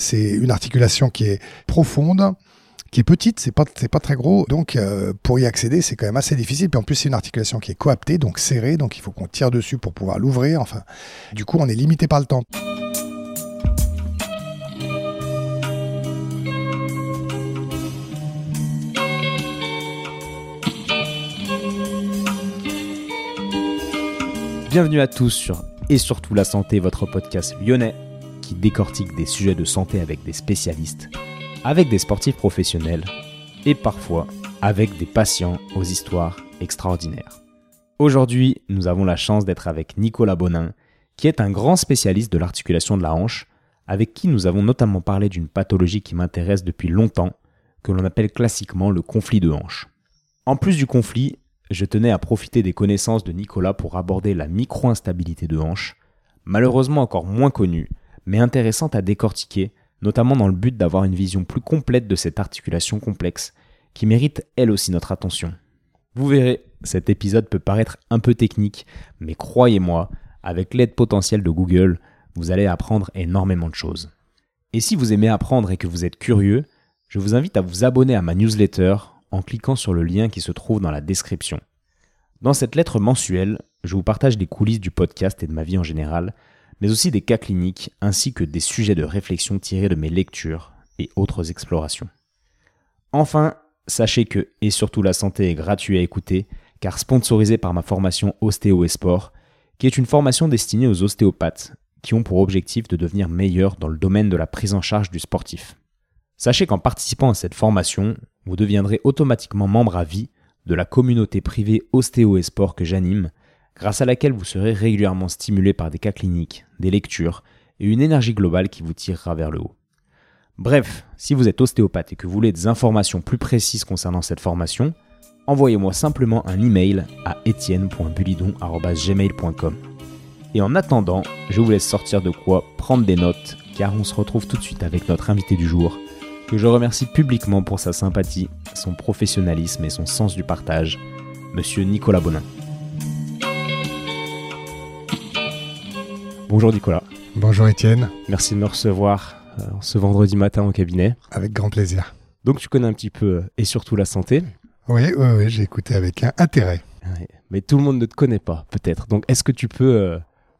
c'est une articulation qui est profonde, qui est petite, c'est pas pas très gros, donc euh, pour y accéder c'est quand même assez difficile. Puis en plus c'est une articulation qui est coaptée, donc serrée, donc il faut qu'on tire dessus pour pouvoir l'ouvrir. Enfin, du coup on est limité par le temps. Bienvenue à tous sur Et surtout la santé, votre podcast lyonnais qui décortique des sujets de santé avec des spécialistes, avec des sportifs professionnels et parfois avec des patients aux histoires extraordinaires. Aujourd'hui, nous avons la chance d'être avec Nicolas Bonin, qui est un grand spécialiste de l'articulation de la hanche, avec qui nous avons notamment parlé d'une pathologie qui m'intéresse depuis longtemps, que l'on appelle classiquement le conflit de hanche. En plus du conflit, je tenais à profiter des connaissances de Nicolas pour aborder la micro-instabilité de hanche, malheureusement encore moins connue, mais intéressante à décortiquer, notamment dans le but d'avoir une vision plus complète de cette articulation complexe, qui mérite elle aussi notre attention. Vous verrez, cet épisode peut paraître un peu technique, mais croyez-moi, avec l'aide potentielle de Google, vous allez apprendre énormément de choses. Et si vous aimez apprendre et que vous êtes curieux, je vous invite à vous abonner à ma newsletter en cliquant sur le lien qui se trouve dans la description. Dans cette lettre mensuelle, je vous partage les coulisses du podcast et de ma vie en général, mais aussi des cas cliniques ainsi que des sujets de réflexion tirés de mes lectures et autres explorations. Enfin, sachez que Et surtout la santé est gratuit à écouter, car sponsorisé par ma formation Ostéo et Sport, qui est une formation destinée aux ostéopathes qui ont pour objectif de devenir meilleurs dans le domaine de la prise en charge du sportif. Sachez qu'en participant à cette formation, vous deviendrez automatiquement membre à vie de la communauté privée Ostéo et Sport que j'anime, grâce à laquelle vous serez régulièrement stimulé par des cas cliniques, des lectures et une énergie globale qui vous tirera vers le haut. Bref, si vous êtes ostéopathe et que vous voulez des informations plus précises concernant cette formation, envoyez-moi simplement un email à etienne.bulidon.gmail.com. Et en attendant, je vous laisse sortir de quoi prendre des notes, car on se retrouve tout de suite avec notre invité du jour, que je remercie publiquement pour sa sympathie, son professionnalisme et son sens du partage, Monsieur Nicolas Bonin. Bonjour Nicolas. Bonjour Étienne. Merci de me recevoir euh, ce vendredi matin au cabinet. Avec grand plaisir. Donc tu connais un petit peu euh, et surtout la santé. Oui, oui, oui j'ai écouté avec un intérêt. Mais tout le monde ne te connaît pas, peut-être. Donc est-ce que tu peux euh,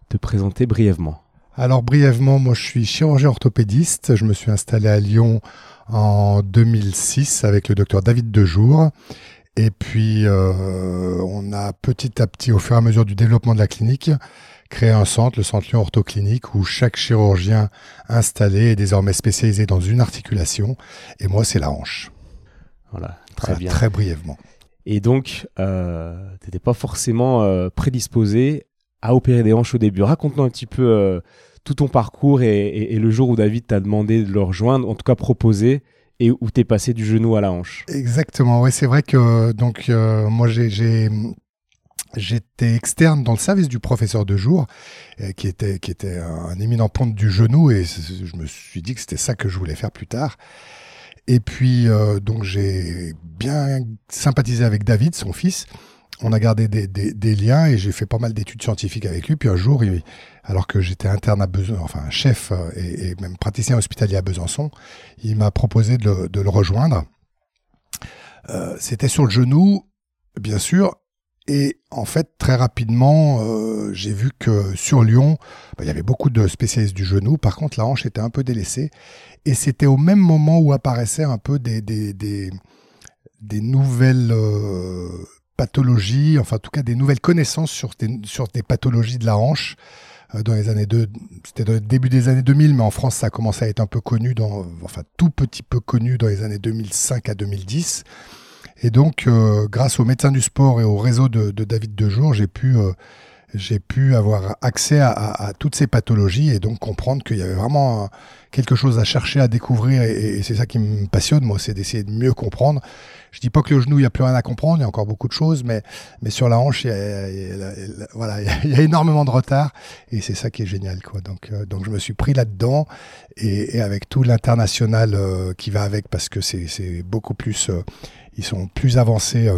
te présenter brièvement? Alors brièvement, moi je suis chirurgien orthopédiste. Je me suis installé à Lyon en 2006 avec le docteur David Dejour. Et puis, on a petit à petit, au fur et à mesure du développement de la clinique, créé un centre, le centre Lyon Orthoclinique, où chaque chirurgien installé est désormais spécialisé dans une articulation. Et moi, c'est la hanche. Voilà, très bien. Très brièvement. Et donc, euh, tu n'étais pas forcément euh, prédisposé à opérer des hanches au début. Raconte-nous un petit peu euh, tout ton parcours et, le jour où David t'a demandé de le rejoindre, en tout cas proposé, et où tu es passé du genou à la hanche. Exactement, oui, c'est vrai que donc euh, moi j'ai J'étais externe dans le service du professeur de jour, euh, qui était, qui était un éminent ponte du genou, et je me suis dit que c'était ça que je voulais faire plus tard. Et puis, euh, donc, j'ai bien sympathisé avec David, son fils, on a gardé des, liens et j'ai fait pas mal d'études scientifiques avec lui. Puis un jour, alors que j'étais interne à Besançon, enfin chef euh, et, même praticien hospitalier à Besançon, il m'a proposé de le, rejoindre. C'était sur le genou, bien sûr. Et en fait, très rapidement, euh, j'ai vu que sur Lyon, bah, il y avait beaucoup de spécialistes du genou. Par contre, la hanche était un peu délaissée. Et c'était au même moment où apparaissaient un peu des, des, nouvelles pathologies, enfin en tout cas des nouvelles connaissances sur des, sur des pathologies de la hanche euh, dans les années c'était dans le début des années 2000, mais en France ça a commencé à être un peu connu, dans, enfin tout petit peu connu dans les années 2005 à 2010. Et donc, euh, grâce aux médecins du sport et au réseau de, de David Dejour, j'ai pu euh, j'ai pu avoir accès à, toutes ces pathologies et donc comprendre qu'il y avait vraiment quelque chose à chercher, à découvrir et, c'est ça qui me passionne, moi, c'est d'essayer de mieux comprendre. Je dis pas que le genou, il n'y a plus rien à comprendre, il y a encore beaucoup de choses, mais, mais sur la hanche, il y a, voilà, il y a énormément de retard et c'est ça qui est génial, quoi. Donc, euh, donc je me suis pris là-dedans et, avec tout l'international euh, qui va avec parce que c'est beaucoup plus, euh, ils sont plus avancés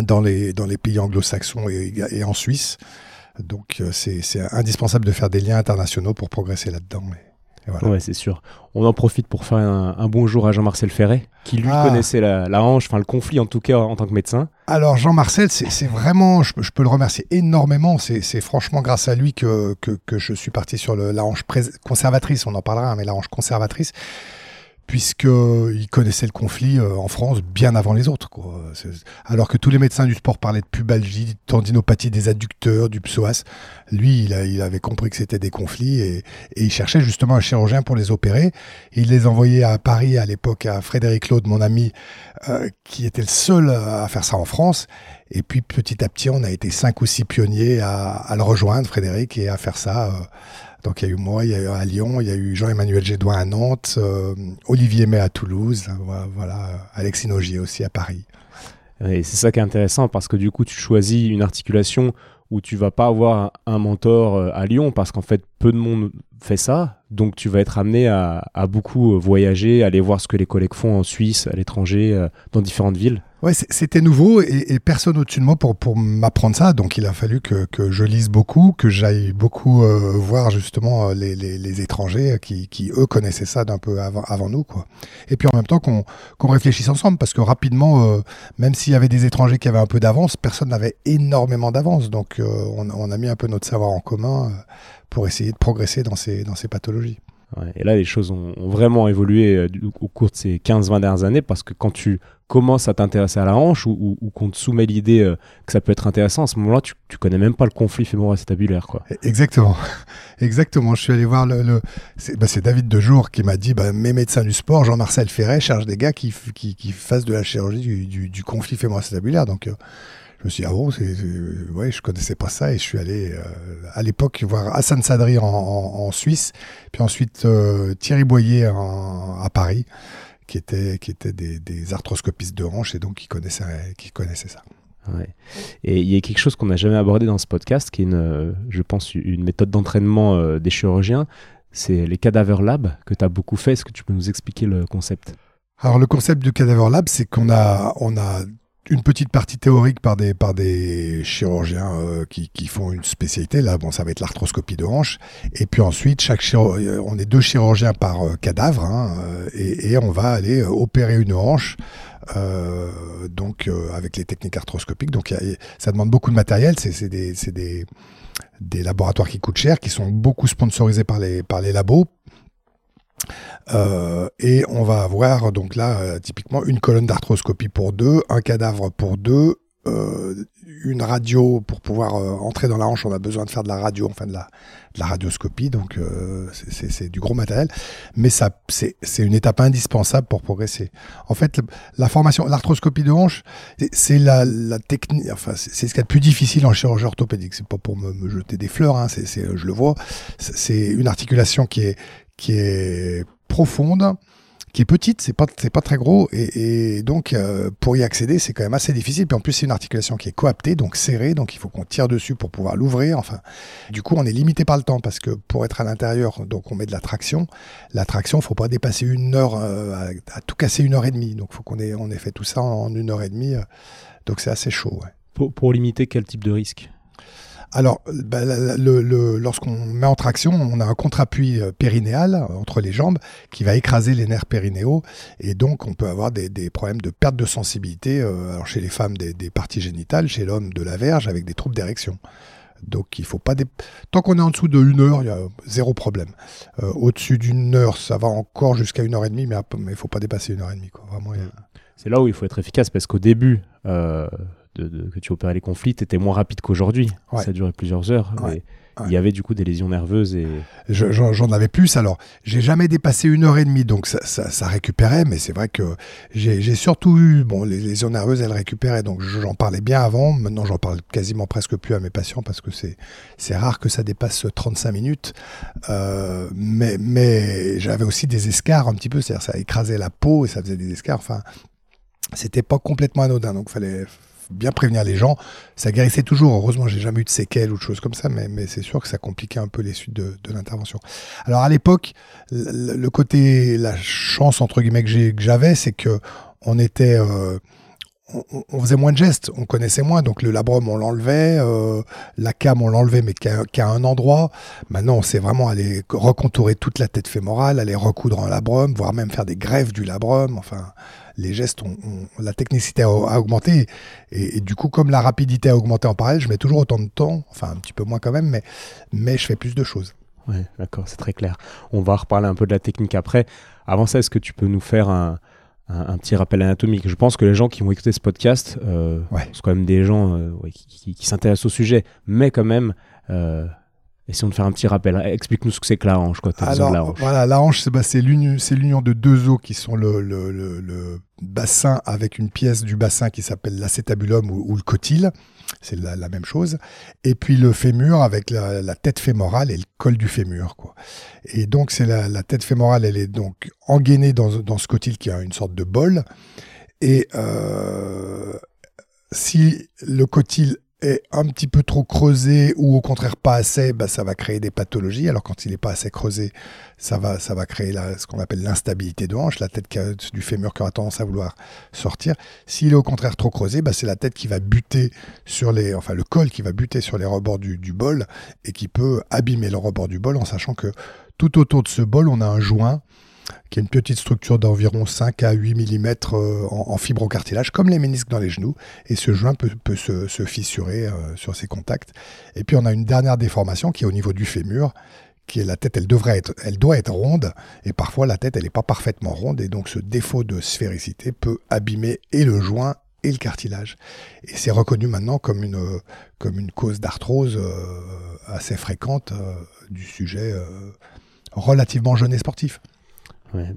dans les, dans les pays anglo-saxons et, et, en Suisse. Donc euh, c'est indispensable de faire des liens internationaux pour progresser là-dedans. voilà. Ouais, c'est sûr. On en profite pour faire un, un bonjour à Jean-Marcel Ferret, qui lui Ah. connaissait la, la hanche, enfin le conflit en tout cas en tant que médecin. Alors Jean-Marcel, c'est vraiment, je, peux- je peux le remercier énormément. C'est franchement grâce à lui que, que, que je suis parti sur le, la hanche conservatrice. On en parlera, hein, mais la hanche conservatrice, puisque il connaissait le conflit euh, en France bien avant les autres. quoi. Alors que tous les médecins du sport parlaient de pubalgie, de tendinopathie des adducteurs, du psoas, lui, il, avait compris que c'était des conflits et, et il cherchait justement un chirurgien pour les opérer. Il les envoyait à Paris à l'époque à Frédéric Claude, mon ami, euh, qui était le seul à faire ça en France. Et puis petit à petit, on a été cinq ou six pionniers à, à le rejoindre, Frédéric, et à faire ça. euh. Donc il y a eu moi, il y a eu à Lyon, il y a eu Jean-Emmanuel Gédouin à Nantes, euh, Olivier May à Toulouse, voilà, voilà, Alexis Nogier aussi à Paris. Et c'est ça qui est intéressant parce que du coup, tu choisis une articulation où tu vas pas avoir un mentor euh, à Lyon parce qu'en fait, peu de monde fait ça. Donc, tu vas être amené à, beaucoup euh, voyager, aller voir ce que les collègues font en Suisse, à l'étranger, dans différentes villes. Ouais, c'était nouveau et, personne au-dessus de moi pour, pour m'apprendre ça. Donc il a fallu que, que je lise beaucoup, que j'aille beaucoup euh, voir justement euh, les, les, étrangers qui, qui, eux, connaissaient ça d'un peu avant, avant nous. Quoi. Et puis en même temps qu'on réfléchisse ensemble parce que rapidement, euh, même s'il y avait des étrangers qui avaient un peu d'avance, personne n'avait énormément d'avance. Donc on, on a mis un peu notre savoir en commun pour essayer de progresser dans ces, dans ces pathologies. Et là, les choses ont, vraiment évolué euh, au cours de ces 15-20 dernières années parce que quand tu commences à t'intéresser à la hanche ou, qu'on te soumet l'idée euh, que ça peut être intéressant, à ce moment-là, tu, tu connais même pas le conflit fémoro-acétabulaire. Quoi. Exactement, exactement. Je suis allé voir le. bah, c'est David Dejour qui m'a dit bah, mes médecins du sport, Jean-Marcel Ferret, cherchent des gars qui, qui, fassent de la chirurgie du, conflit fémoro-acétabulaire. Donc, euh, je me suis dit, ah bon, c'est- ouais, je connaissais pas ça et je suis allé euh, à l'époque voir Hassan Sadri en, en, en Suisse, puis ensuite euh, Thierry Boyer en- à Paris, qui étaient qui étaient des, des arthroscopistes de hanche et donc qui connaissaient, qui connaissaient ça. Ouais. Et il y a quelque chose qu'on n'a jamais abordé dans ce podcast, qui est, une, je pense, une méthode d'entraînement euh, des chirurgiens. C'est les cadavres lab que tu as beaucoup fait. Est-ce que tu peux nous expliquer le concept? Alors le concept du cadaver lab, c'est qu'on a, on a une petite partie théorique par des, par des chirurgiens euh, qui, qui font une spécialité. Là, bon, ça va être l'arthroscopie de hanche. Et puis ensuite, chaque euh, on est deux chirurgiens par euh, cadavre, hein, et, on va aller opérer une hanche. donc avec les techniques arthroscopiques, donc ça demande beaucoup de matériel. C'est des, des, des laboratoires qui coûtent cher, qui sont beaucoup sponsorisés par les, par les labos. Euh, et on va avoir donc là euh, typiquement une colonne d'arthroscopie pour deux, un cadavre pour deux, euh, une radio pour pouvoir entrer dans la hanche. On a besoin de faire de la radio, enfin de la, radioscopie, donc c'est- du gros matériel, mais c'est une étape indispensable pour progresser. En fait, la formation, l'arthroscopie de hanche, c'est- la, technique, enfin c'est ce qu'il y a de plus difficile en chirurgie orthopédique. C'est pas pour me, jeter des fleurs, hein, je le vois. C'est une articulation qui est qui est profonde, qui est petite, c'est pas c'est pas très gros et, donc euh, pour y accéder c'est quand même assez difficile. Puis en plus c'est une articulation qui est coaptée, donc serrée, donc il faut qu'on tire dessus pour pouvoir l'ouvrir. Enfin, du coup on est limité par le temps parce que pour être à l'intérieur, donc on met de la traction. La traction, faut pas dépasser une heure, euh, à, tout casser une heure et demie. Donc faut qu'on ait on ait fait tout ça en une heure et demie. euh, donc c'est assez chaud. Pour limiter quel type de risque? Alors, bah, le- le- lorsqu'on met en traction, on a un contre-appui euh, périnéal euh, entre les jambes qui va écraser les nerfs périnéaux et donc on peut avoir des, des problèmes de perte de sensibilité. euh, alors chez les femmes des, des parties génitales, chez l'homme de la verge avec des troubles d'érection. Donc il faut pas dé- tant qu'on est en dessous de une heure, il y a zéro problème. Au-dessus d'une heure, ça va encore jusqu'à une heure et demie, mais mais il faut pas dépasser une heure et demie. C'est là où il faut être efficace parce qu'au début euh, de, de- que tu opérais les conflits, tu étais moins rapide qu'aujourd'hui. Ouais. Ça durait plusieurs heures. Ouais. et Ouais. Il y avait du coup des lésions nerveuses et Je- J'en avais plus. Alors, j'ai jamais dépassé une heure et demie, donc ça, ça, ça récupérait. Mais c'est vrai que j'ai j'ai surtout eu, bon, les lésions nerveuses, elles récupéraient, donc j'en parlais bien avant. Maintenant, j'en parle quasiment presque plus à mes patients parce que c'est c'est rare que ça dépasse 35 minutes. Euh, mais mais j'avais aussi des escarres un petit peu, c'est-à-dire ça écrasait la peau et ça faisait des escarres. Enfin, c'était pas complètement anodin, donc fallait bien prévenir les gens. Ça guérissait toujours. Heureusement, j'ai jamais eu de séquelles ou de choses comme ça, mais, mais c'est sûr que ça compliquait un peu les suites de, l'intervention. Alors à l'époque, le, côté, la chance entre guillemets que j'avais, c'est que on était, euh, on, faisait moins de gestes, on connaissait moins. Donc le labrum, on l'enlevait, euh, la cam, on l'enlevait, mais qu'à un endroit. Maintenant, on sait vraiment aller recontourer toute la tête fémorale, aller recoudre un labrum, voire même faire des greffes du labrum. Enfin, les gestes, ont, la technicité a, augmenté. Et, du coup, comme la rapidité a augmenté en parallèle, je mets toujours autant de temps, enfin un petit peu moins quand même, mais, mais je fais plus de choses. Oui, d'accord, c'est très clair. On va reparler un peu de la technique après. Avant ça, est-ce que tu peux nous faire un, un, petit rappel anatomique Je pense que les gens qui vont écouter ce podcast euh, sont quand même des gens euh, qui, s'intéressent au sujet, mais quand même, euh, Essayons de faire un petit rappel. Explique-nous ce que c'est que la hanche. Quoi, Alors, la hanche. voilà, la hanche, c'est bah, l'union de deux os qui sont le, le, le, bassin avec une pièce du bassin qui s'appelle l'acétabulum ou, le cotyle. C'est la, même chose. Et puis le fémur avec la, la, tête fémorale et le col du fémur. Quoi. Et donc, c'est la, la, tête fémorale, elle est donc engainée dans, dans ce cotyle qui a une sorte de bol. Et euh, si le cotyle est un petit peu trop creusé ou au contraire pas assez, bah, ça va créer des pathologies. Alors quand il n'est pas assez creusé, ça va, ça va créer la, ce qu'on appelle l'instabilité de hanche, la tête du fémur qui aura tendance à vouloir sortir. S'il est au contraire trop creusé, bah, c'est la tête qui va buter sur les, enfin le col qui va buter sur les rebords du, du bol et qui peut abîmer le rebord du bol en sachant que tout autour de ce bol, on a un joint qui est une petite structure d'environ 5 à 8 mm euh, en, fibrocartilage, comme les ménisques dans les genoux. Et ce joint peut, se, fissurer euh, sur ces contacts. Et puis on a une dernière déformation qui est au niveau du fémur, qui est la tête, elle, devrait être, elle doit être ronde, et parfois la tête, elle n'est pas parfaitement ronde, et donc ce défaut de sphéricité peut abîmer et le joint et le cartilage. Et c'est reconnu maintenant comme une, comme une cause d'arthrose euh, assez fréquente du sujet relativement jeune et sportif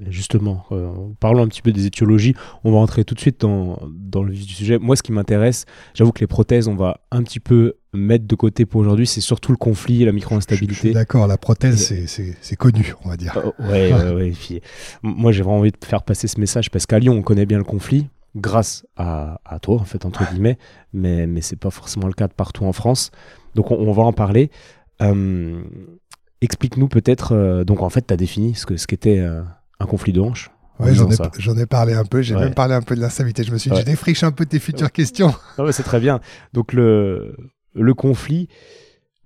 justement, euh, parlons un petit peu des étiologies. On va rentrer tout de suite dans, dans le vif du sujet. Moi, ce qui m'intéresse, j'avoue que les prothèses, on va un petit peu mettre de côté pour aujourd'hui, c'est surtout le conflit et la micro-instabilité. D'accord, la prothèse, c'est connu, on va dire. Oui, ouais, ouais, moi, j'ai vraiment envie de faire passer ce message parce qu'à Lyon, on connaît bien le conflit grâce à, à toi, en fait, entre guillemets, mais, mais c'est pas forcément le cas de partout en France. Donc, on, va en parler. Euh, explique-nous peut-être, euh, donc en fait, tu as défini ce qu'était ce qu'était un conflit de hanches. Oui, j'en ai, parlé un peu. J'ai même parlé un peu de l'instabilité. Je me suis dit, je défriche un peu tes futures questions. C'est très bien. Donc, le, le conflit,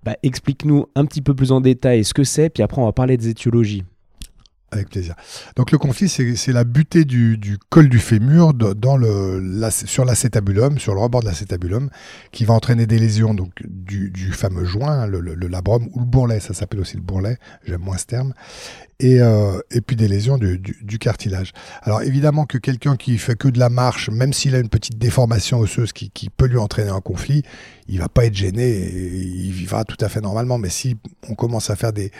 bah, explique-nous un petit peu plus en détail ce que c'est, puis après, on va parler des étiologies. Avec plaisir. Donc le conflit, c'est la butée du, col du fémur sur l'acétabulum, sur le rebord de l'acétabulum, qui va entraîner des lésions du, fameux joint, le, labrum ou le bourrelet, ça s'appelle aussi le bourrelet, j'aime moins ce terme, et, euh, puis des lésions du, cartilage. Alors évidemment que quelqu'un qui fait que de la marche, même s'il a une petite déformation osseuse qui, qui, peut lui entraîner un conflit, il va pas être gêné, et il vivra tout à fait normalement, mais si on commence à faire des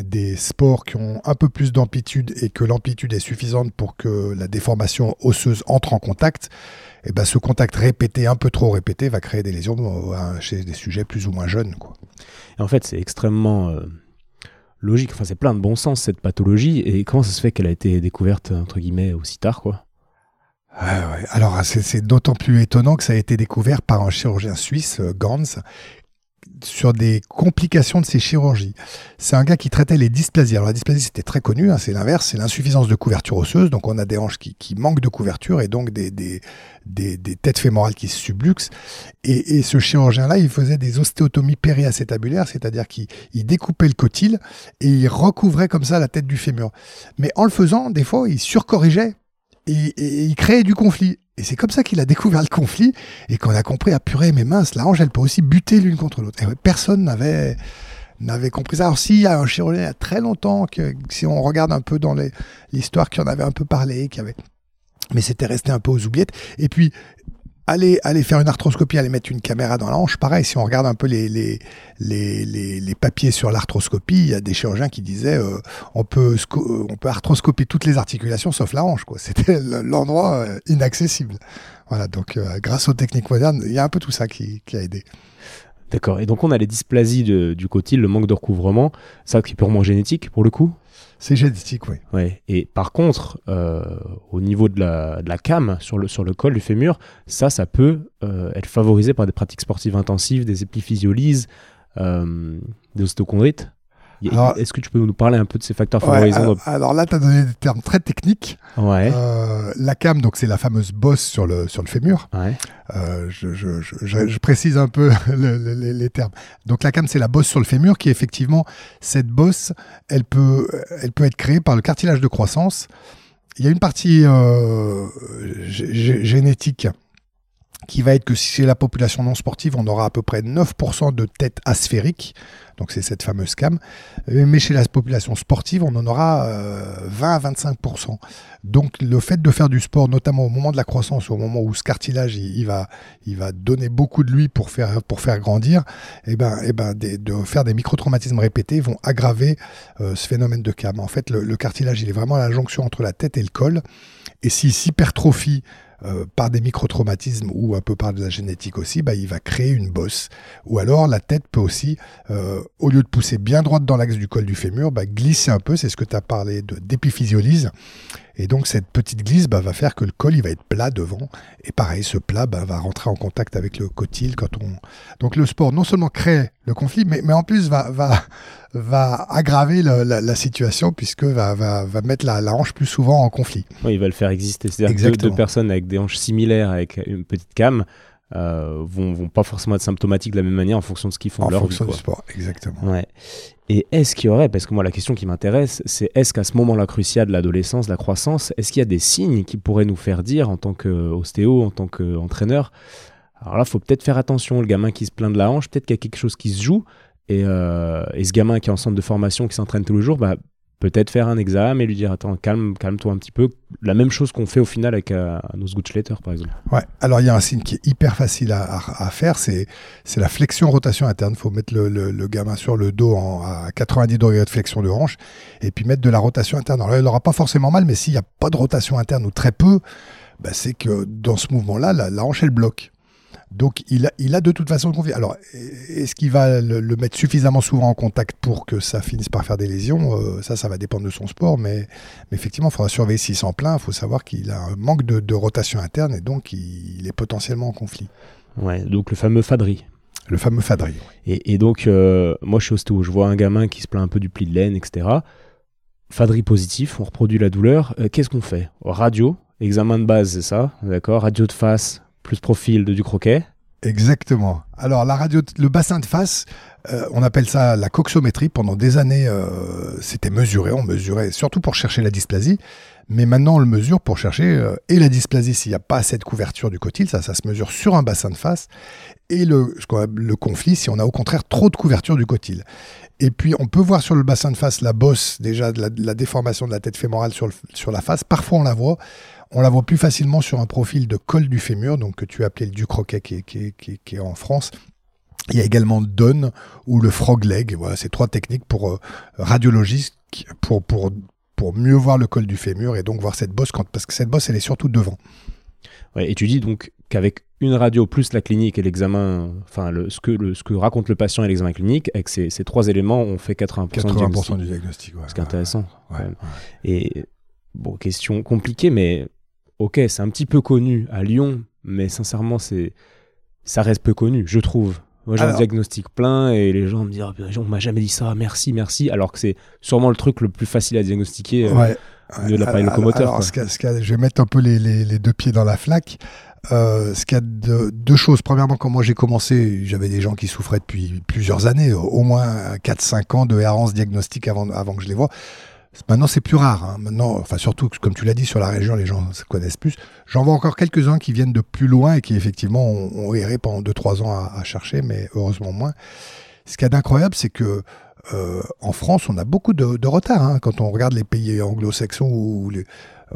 des sports qui ont un peu plus d'amplitude et que l'amplitude est suffisante pour que la déformation osseuse entre en contact, et eh ben ce contact répété, un peu trop répété, va créer des lésions euh, chez des sujets plus ou moins jeunes. Quoi. Et en fait, c'est extrêmement euh, logique, enfin c'est plein de bon sens cette pathologie, et comment ça se fait qu'elle a été découverte, entre guillemets, aussi tard quoi? Alors c'est d'autant plus étonnant que ça a été découvert par un chirurgien suisse, euh, Gans, sur des complications de ces chirurgies. C'est un gars qui traitait les dysplasies. Alors la dysplasie, c'était très connu, hein, c'est l'inverse, c'est l'insuffisance de couverture osseuse. Donc on a des hanches qui, manquent de couverture et donc des, des, têtes fémorales qui se subluxent. Et, ce chirurgien-là, il faisait des ostéotomies périacétabulaires, c'est-à-dire qu'il découpait le cotyle et il recouvrait comme ça la tête du fémur. Mais en le faisant, des fois, il surcorrigeait et, il créait du conflit. Et c'est comme ça qu'il a découvert le conflit et qu'on a compris, ah purée, mais mince, la hanche, elle peut aussi buter l'une contre l'autre. Et personne n'avait n'avait compris ça. Alors s'il y a un chirurgien il y a très longtemps, que, si on regarde un peu dans l'histoire qui en avait un peu parlé, qui avait... mais c'était resté un peu aux oubliettes. Et puis aller, faire une arthroscopie, aller mettre une caméra dans la hanche, pareil, si on regarde un peu les, papiers sur l'arthroscopie, il y a des chirurgiens qui disaient euh, on, peut, on peut arthroscopier toutes les articulations sauf la hanche. C'était l'endroit euh, inaccessible. Voilà, donc euh, grâce aux techniques modernes, il y a un peu tout ça qui, qui a aidé. D'accord. Et donc on a les dysplasies du cotyle, le manque de recouvrement, ça qui est purement génétique pour le coup? C'est génétique, oui. Et par contre, euh, au niveau de la, de cam, sur le, col du fémur, ça, ça peut euh, être favorisé par des pratiques sportives intensives, des épiphysiolyses, euh, des ostéochondrites. Est-ce que tu peux nous parler un peu de ces facteurs favorisants alors, là, tu as donné des termes très techniques. Ouais. Euh, la cam, donc c'est la fameuse bosse sur le, sur le fémur. Ouais. Euh, je, je, je, précise un peu les termes. Donc la cam, c'est la bosse sur le fémur qui effectivement, cette bosse, elle peut, elle peut être créée par le cartilage de croissance. Il y a une partie euh, génétique qui va être que si c'est la population non sportive, on aura à peu près 9% de tête asphérique, donc c'est cette fameuse cam. Euh, mais chez la population sportive, on en aura 20 euh, à 25%. Donc le fait de faire du sport, notamment au moment de la croissance, au moment où ce cartilage il, va, il va donner beaucoup de lui pour faire, pour faire grandir, et eh ben, et eh ben de faire des microtraumatismes répétés vont aggraver euh, ce phénomène de cam. En fait, le, le cartilage, il est vraiment à la jonction entre la tête et le col. Et s'il s'hypertrophie euh, par des microtraumatismes ou un peu par de la génétique aussi, bah, il va créer une bosse. Ou alors la tête peut aussi, euh, au lieu de pousser bien droite dans l'axe du col du fémur, bah, glisser un peu, c'est ce que tu as parlé d'épiphysiolyse. Et donc cette petite glisse bah, va faire que le col il va être plat devant. Et pareil, ce plat bah, va rentrer en contact avec le cotyle quand on. Donc le sport non seulement crée le conflit, mais, mais en plus va, va, va aggraver la, situation puisque va, va, va mettre la, hanche plus souvent en conflit. Oui, il va le faire exister. C'est-à-dire que deux, personnes avec des hanches similaires, avec une petite cam, euh, vont, vont pas forcément être symptomatiques de la même manière en fonction de ce qu'ils font en leur fonction du sport, exactement. Ouais. Et est-ce qu'il y aurait, parce que moi la question qui m'intéresse, c'est est-ce qu'à ce moment-là crucial de l'adolescence, de la croissance, est-ce qu'il y a des signes qui pourraient nous faire dire en tant qu'ostéo, en tant qu'entraîneur, alors là, il faut peut-être faire attention, le gamin qui se plaint de la hanche, peut-être qu'il y a quelque chose qui se joue, et, euh, et, ce gamin qui est en centre de formation, qui s'entraîne tous les jours, bah, peut-être faire un examen et lui dire attends calme calme-toi un petit peu. La même chose qu'on fait au final avec euh, nos Gutschletter par exemple. Ouais. Alors il y a un signe qui est hyper facile à, à, faire c'est c'est la flexion rotation interne. Faut mettre le, le, gamin sur le dos en, à 90 degrés de flexion de hanche et puis mettre de la rotation interne. Alors il n'aura pas forcément mal mais s'il n'y a pas de rotation interne ou très peu bah, c'est que dans ce mouvement là la hanche elle bloque donc il a, il a de toute façon confiance. Alors, est-ce qu'il va le, mettre suffisamment souvent en contact pour que ça finisse par faire des lésions? Euh, Ça, ça va dépendre de son sport, mais, effectivement, il faudra surveiller s'il s'en plaint. Il faut savoir qu'il a un manque de, rotation interne et donc il, est potentiellement en conflit. Ouais, donc le fameux fadri. Le fameux fadri. Et, donc, euh, moi je suis ostéo, je vois un gamin qui se plaint un peu du pli de laine, etc. Fadri positif, on reproduit la douleur. Euh, qu'est-ce qu'on fait? Radio, examen de base, c'est ça? D'accord? Radio de face, plus profil du croquet. Exactement. Alors la radio, le bassin de face, euh, on appelle ça la coxométrie. Pendant des années, euh, c'était mesuré. On mesurait surtout pour chercher la dysplasie. Mais maintenant, on le mesure pour chercher euh, et la dysplasie s'il n'y a pas assez de couverture du cotyle. Ça, ça se mesure sur un bassin de face. Et le, le conflit si on a au contraire trop de couverture du cotyle. Et puis, on peut voir sur le bassin de face la bosse, déjà de la, déformation de la tête fémorale sur, sur la face. Parfois, on la voit. On la voit plus facilement sur un profil de col du fémur, donc que tu as appelé le ducroquet qui qui, qui, qui est en France. Il y a également le Don ou le frog leg. Voilà, c'est trois techniques pour euh, radiologistes pour, pour, pour mieux voir le col du fémur et donc voir cette bosse quand, parce que cette bosse elle est surtout devant. Ouais, et tu dis donc qu'avec une radio plus la clinique et l'examen, enfin le, ce, que, le, ce que raconte le patient et l'examen clinique, avec ces, ces, trois éléments, on fait 80%, 80 du diagnostic. Ouais, c'est intéressant. Et bon, question compliquée, mais ok, c'est un petit peu connu à Lyon, mais sincèrement, c'est ça reste peu connu, je trouve. Moi, j'ai un diagnostic plein et les gens me disent oh, On m'a jamais dit ça, merci, merci. Alors que c'est sûrement le truc le plus facile à diagnostiquer euh, ouais. de l'appareil locomoteur. Alors, ce je vais mettre un peu les, les, deux pieds dans la flaque. Euh, ce qu'il y a de, deux choses. Premièrement, quand moi j'ai commencé, j'avais des gens qui souffraient depuis plusieurs années, au moins 4-5 ans de errance diagnostique avant, avant que je les vois. Maintenant, c'est plus rare. Hein. Maintenant, enfin, surtout, comme tu l'as dit, sur la région, les gens se connaissent plus. J'en vois encore quelques-uns qui viennent de plus loin et qui, effectivement, ont, erré pendant 2-3 ans à, chercher, mais heureusement moins. Ce qu'il y a d'incroyable, c'est que euh, en France, on a beaucoup de, retard. Hein. Quand on regarde les pays anglo-saxons ou les,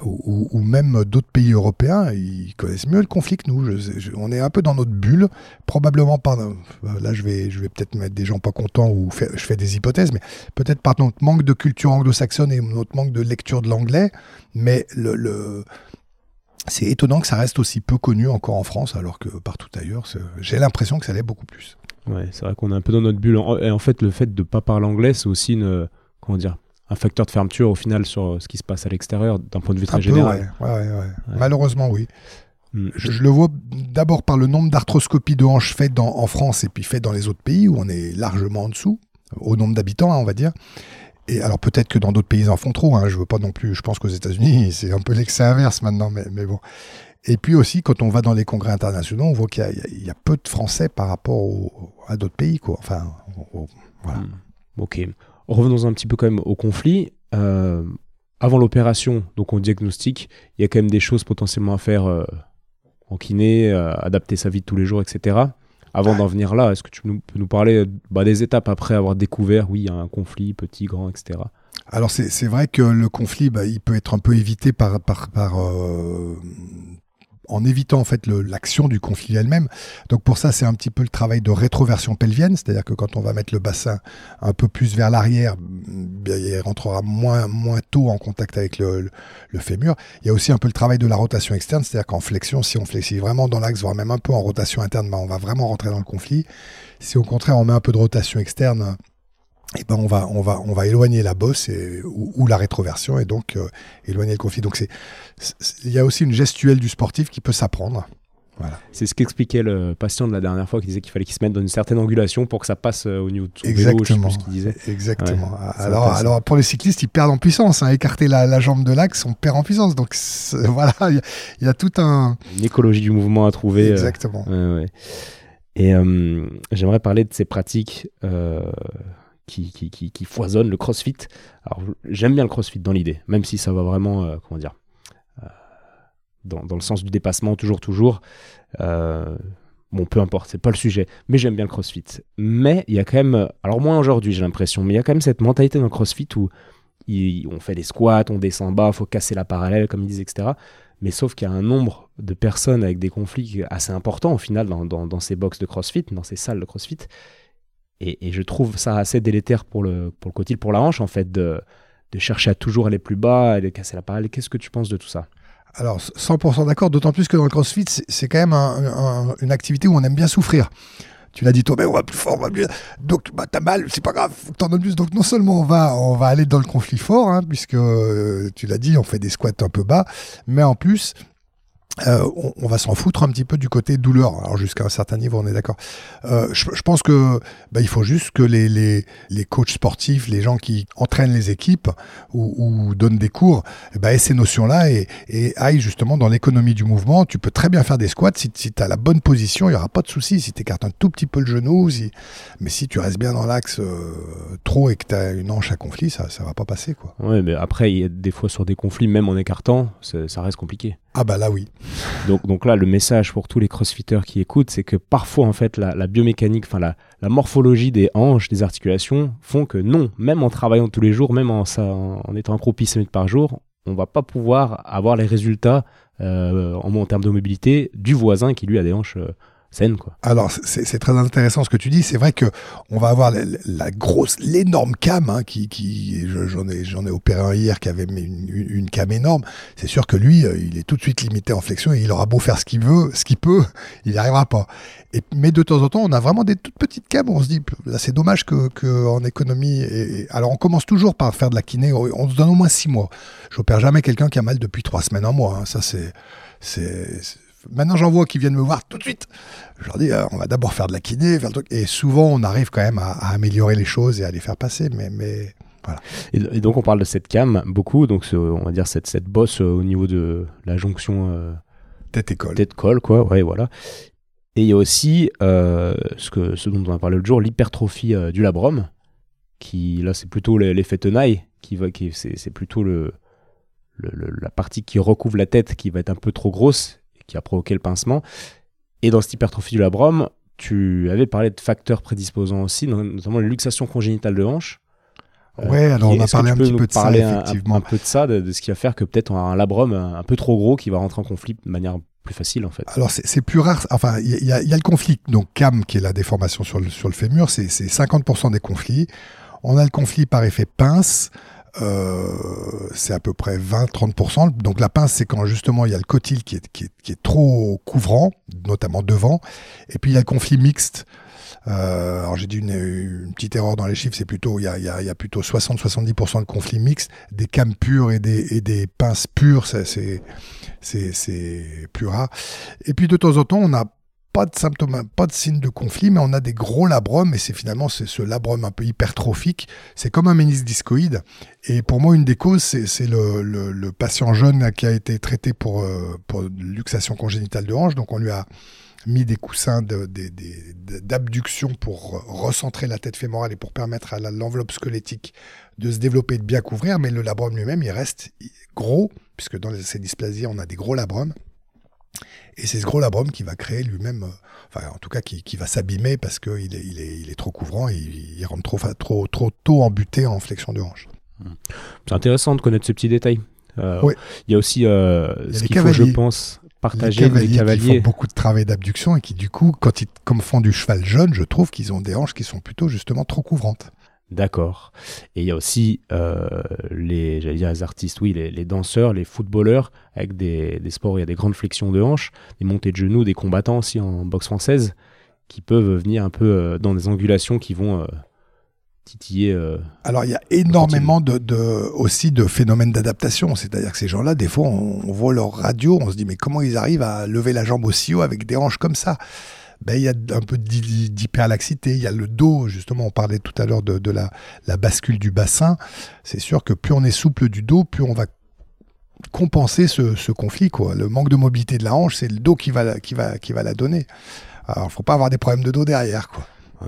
ou, même d'autres pays européens, ils connaissent mieux le conflit que nous. on est un peu dans notre bulle, probablement par. Là, je vais, je vais peut-être mettre des gens pas contents ou je fais des hypothèses, mais peut-être par notre manque de culture anglo-saxonne et notre manque de lecture de l'anglais. Mais le, c'est étonnant que ça reste aussi peu connu encore en France, alors que partout ailleurs, j'ai l'impression que ça l'est beaucoup plus. Ouais, c'est vrai qu'on est un peu dans notre bulle. Et en fait, le fait de ne pas parler anglais, c'est aussi une. Comment dire un facteur de fermeture au final sur euh, ce qui se passe à l'extérieur d'un point de vue très général. Malheureusement, oui. Hmm. Je, le vois d'abord par le nombre d'arthroscopies de hanches faites en France et puis faites dans les autres pays où on est largement en dessous. au nombre d'habitants, hein, on va dire. Et alors peut-être que dans d'autres pays ils en font trop. Hein, je veux pas non plus. Je pense qu'aux États-Unis c'est un peu l'excès inverse maintenant, mais, mais bon. Et puis aussi, quand on va dans les congrès internationaux, on voit qu'il y, a peu de Français par rapport à d'autres pays. Quoi. Enfin, voilà. Hmm. Ok. Revenons un petit peu quand même au conflit. Euh, avant l'opération, donc on diagnostique, il y a quand même des choses potentiellement à faire euh, en kiné, euh, adapter sa vie de tous les jours, etc. Avant d'en venir là, est-ce que tu peux nous parler bah, des étapes après avoir découvert, oui, il y a un conflit, petit, grand, etc. Alors c'est vrai que le conflit, bah, il peut être un peu évité par, en évitant en fait l'action du conflit elle-même. Donc pour ça, c'est un petit peu le travail de rétroversion pelvienne, c'est-à-dire que quand on va mettre le bassin un peu plus vers l'arrière, il rentrera moins, moins tôt en contact avec le, le, fémur. Il y a aussi un peu le travail de la rotation externe, c'est-à-dire qu'en flexion, si on flexie vraiment dans l'axe, voire même un peu en rotation interne, ben on va vraiment rentrer dans le conflit. Si au contraire on met un peu de rotation externe, eh ben on va on va on va éloigner la bosse et, ou, la rétroversion et donc euh, éloigner le conflit. Donc c'est il y a aussi une gestuelle du sportif qui peut s'apprendre. Voilà. C'est ce qu'expliquait le patient de la dernière fois qui disait qu'il fallait qu'il se mette dans une certaine angulation pour que ça passe euh, au niveau de son Exactement. vélo, ce qu'il disait. Exactement. alors, alors pour les cyclistes, ils perdent en puissance. Hein. Écarter la, la, jambe de l'axe, on perd en puissance. Donc voilà, il y, a tout un... Une écologie du mouvement à trouver. Euh, Exactement. Et j'aimerais parler de ces pratiques qui, qui, foisonne, le crossfit. Alors j'aime bien le crossfit dans l'idée, même si ça va vraiment, euh, comment dire, euh, dans, dans, le sens du dépassement, toujours, toujours. Euh, bon, peu importe, c'est pas le sujet, mais j'aime bien le crossfit. Mais il y a quand même, alors moins aujourd'hui j'ai l'impression, mais il y a quand même cette mentalité dans le crossfit où on fait des squats, on descend bas, faut casser la parallèle, comme ils disent, etc. Mais sauf qu'il y a un nombre de personnes avec des conflits assez importants au final dans, dans, ces box de CrossFit, dans ces salles de CrossFit. Et, je trouve ça assez délétère pour le, pour le cotyle, pour la hanche, en fait, de, de chercher à toujours aller plus bas, de casser la parallèle. Qu'est-ce que tu penses de tout ça? Alors, 100% d'accord, d'autant plus que dans le CrossFit, c'est quand même une activité où on aime bien souffrir. Tu l'as dit toi, mais on va plus fort, on va mieux. Donc, bah, t'as mal, c'est pas grave, t'en donnes plus. Donc, non seulement on va, on va aller dans le conflit fort, hein, puisque euh, tu l'as dit, on fait des squats un peu bas, mais en plus, euh, on, va s'en foutre un petit peu du côté douleur. Alors jusqu'à un certain niveau, on est d'accord. Euh, je, pense que bah, il faut juste que les, les, les, coachs sportifs, les gens qui entraînent les équipes ou, ou donnent des cours, bah, aient ces notions-là et, et aillent justement dans l'économie du mouvement. Tu peux très bien faire des squats si, si tu as la bonne position, il y aura pas de souci. Si tu écartes un tout petit peu le genou, si... mais si tu restes bien dans l'axe euh, trop et que tu as une hanche à conflit, ça ça va pas passer quoi. Mais après il y a des fois sur des conflits même en écartant, ça reste compliqué. Ah bah là oui. Donc, là, le message pour tous les crossfitters qui écoutent, c'est que parfois, en fait, la, biomécanique, enfin la, morphologie des hanches, des articulations, font que non, même en travaillant tous les jours, même en, en étant accroupi 5 minutes par jour, on va pas pouvoir avoir les résultats euh, en, en, termes de mobilité du voisin qui lui a des hanches euh, Alors c'est très intéressant ce que tu dis. C'est vrai que on va avoir la, grosse, l'énorme cam hein, qui, j'en ai ai opéré un hier qui avait une, cam énorme. C'est sûr que lui, euh, il est tout de suite limité en flexion et il aura beau faire ce qu'il veut, ce qu'il peut, il n'y arrivera pas. Et, mais de temps en temps, on a vraiment des toutes petites cams. On se dit, c'est dommage que, en économie. Et, alors on commence toujours par faire de la kiné. On se donne au moins six mois. J'opère jamais quelqu'un qui a mal depuis trois semaines, un mois. Hein. Ça c'est c'est Maintenant, j'en vois qui viennent me voir tout de suite. Je leur dis, euh, on va d'abord faire de la kiné, faire le truc. Et souvent, on arrive quand même à, améliorer les choses et à les faire passer. Mais, mais voilà. Et, donc, on parle de cette cam beaucoup. Donc, on va dire cette, cette bosse euh, au niveau de la jonction euh, tête-école. Tête-colle, quoi. Ouais, voilà. Et il y a aussi ce, que, ce dont on a parlé l'autre jour, l'hypertrophie du labrum. Qui, là, c'est plutôt l'effet tenaille. Qui va, qui, c'est, plutôt le, la partie qui recouvre la tête qui va être un peu trop grosse qui a provoqué le pincement. Et dans cette hypertrophie du labrum, tu avais parlé de facteurs prédisposants aussi, notamment la luxation congénitale de hanche. Euh, ouais, alors on a parlé un petit peu de ça, effectivement. Un, peu de ça, de, ce qui va faire que peut-être on a un labrum un peu trop gros qui va rentrer en conflit de manière plus facile en fait. Alors c'est plus rare, enfin il y, a le conflit, donc CAM qui est la déformation sur le, sur le fémur, c'est 50% des conflits. On a le conflit par effet pince, c'est à peu près 20-30%. Donc la pince, c'est quand justement il y a le cotyle qui est, qui est, qui est trop couvrant, notamment devant. Et puis il y a le conflit mixte. Euh, alors j'ai dit une, petite erreur dans les chiffres, c'est plutôt il y a, y a, y a plutôt 60-70% de conflits mixtes, des cames pures et des, et des pinces pures, c'est plus rare. Et puis de temps en temps, on a pas de symptômes, pas de signes de conflit, mais on a des gros labrum, et c'est finalement ce labrum un peu hypertrophique. C'est comme un ménisque discoïde. Et pour moi, une des causes, c'est le, patient jeune qui a été traité pour, euh, luxation congénitale de hanche. Donc on lui a mis des coussins d'abduction pour recentrer la tête fémorale et pour permettre à l'enveloppe squelettique de se développer et de bien couvrir. Mais le labrum lui-même, il reste gros, puisque dans ces dysplasies, on a des gros labrums. Et c'est ce gros labrum qui va créer lui-même, euh, enfin en tout cas qui, va s'abîmer parce qu'il est, il est, il est trop couvrant et il, rentre trop, trop, trop tôt en butée en flexion de hanche. C'est intéressant de connaître ce petit détail. Euh, Il y a aussi euh, ce qu'il faut, je pense, partager les cavaliers, qui font beaucoup de travail d'abduction et qui du coup, quand ils comme font du cheval jeune, je trouve qu'ils ont des hanches qui sont plutôt justement trop couvrantes. D'accord. Et il y a aussi euh, les, j'allais dire les artistes, oui, les, danseurs, les footballeurs, avec des, sports où il y a des grandes flexions de hanches, des montées de genoux, des combattants aussi en boxe française, qui peuvent venir un peu euh, dans des angulations qui vont euh, titiller. Alors il y a énormément de, aussi de phénomènes d'adaptation, c'est-à-dire que ces gens-là, des fois, on, on voit leur radio, on se dit mais comment ils arrivent à lever la jambe aussi haut avec des hanches comme ça? Ben, il y a un peu d'hyperlaxité, il y a le dos, justement, on parlait tout à l'heure de, la, bascule du bassin. C'est sûr que plus on est souple du dos, plus on va compenser ce, conflit. Quoi. Le manque de mobilité de la hanche, c'est le dos qui va, qui, va, qui va la donner. Alors, il ne faut pas avoir des problèmes de dos derrière. Quoi.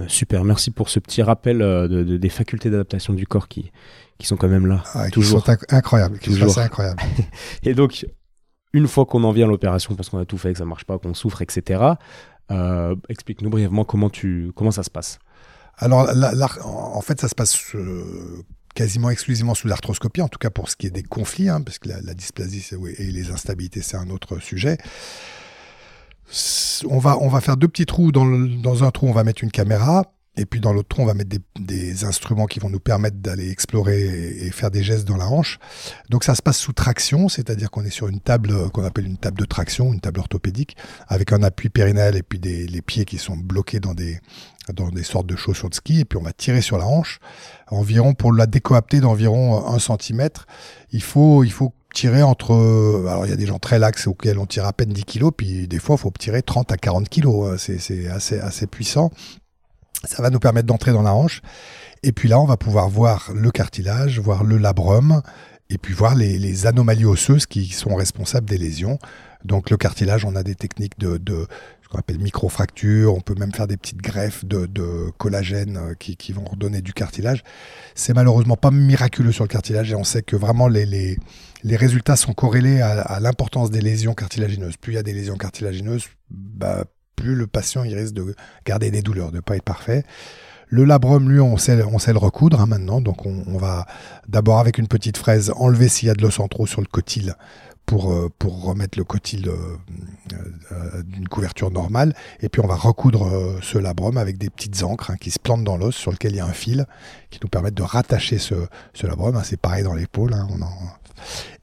super, merci pour ce petit rappel euh, de, des facultés d'adaptation du corps qui, qui sont quand même là. toujours. Qui sont incroyables, qui toujours. incroyables. Et donc, une fois qu'on en vient à l'opération, parce qu'on a tout fait, que ça marche pas, qu'on souffre, etc., explique-nous brièvement comment, tu, comment ça se passe. Alors, en fait, ça se passe euh, quasiment exclusivement sous l'arthroscopie, en tout cas pour ce qui est des conflits, hein, parce que la, dysplasie et les instabilités, c'est un autre sujet. On va, on va faire deux petits trous. Dans, dans un trou, on va mettre une caméra. Et puis dans l'autre trou, on va mettre des, instruments qui vont nous permettre d'aller explorer et, faire des gestes dans la hanche. Donc ça se passe sous traction, c'est-à-dire qu'on est sur une table euh, qu'on appelle une table de traction, une table orthopédique, avec un appui périnal et puis des, les pieds qui sont bloqués dans des, dans des sortes de chaussures de ski. Et puis on va tirer sur la hanche, environ pour la décoapter d'environ 1 cm. Il faut, il faut tirer entre. Euh, alors, il y a des gens très laxes auxquels on tire à peine 10 kg, puis des fois, il faut tirer 30 à 40 kg. C'est assez, assez puissant. Ça va nous permettre d'entrer dans la hanche. Et puis là, on va pouvoir voir le cartilage, voir le labrum, et puis voir les, anomalies osseuses qui sont responsables des lésions. Donc le cartilage, on a des techniques de, ce qu'on appelle microfracture, on peut même faire des petites greffes de, collagène euh, qui, vont redonner du cartilage. C'est malheureusement pas miraculeux sur le cartilage et on sait que vraiment les, résultats sont corrélés à, l'importance des lésions cartilagineuses. Plus il y a des lésions cartilagineuses, bah, plus le patient il risque de garder des douleurs, de ne pas être parfait. Le labrum, lui, on sait, le recoudre hein, maintenant. Donc, on, va d'abord, avec une petite fraise, enlever s'il y a de l'os en trop sur le cotyle pour, euh, remettre le cotyle euh, euh, d'une couverture normale. Et puis, on va recoudre ce labrum avec des petites encres hein, qui se plantent dans l'os sur lequel il y a un fil qui nous permettent de rattacher ce, labrum. Hein. C'est pareil dans l'épaule.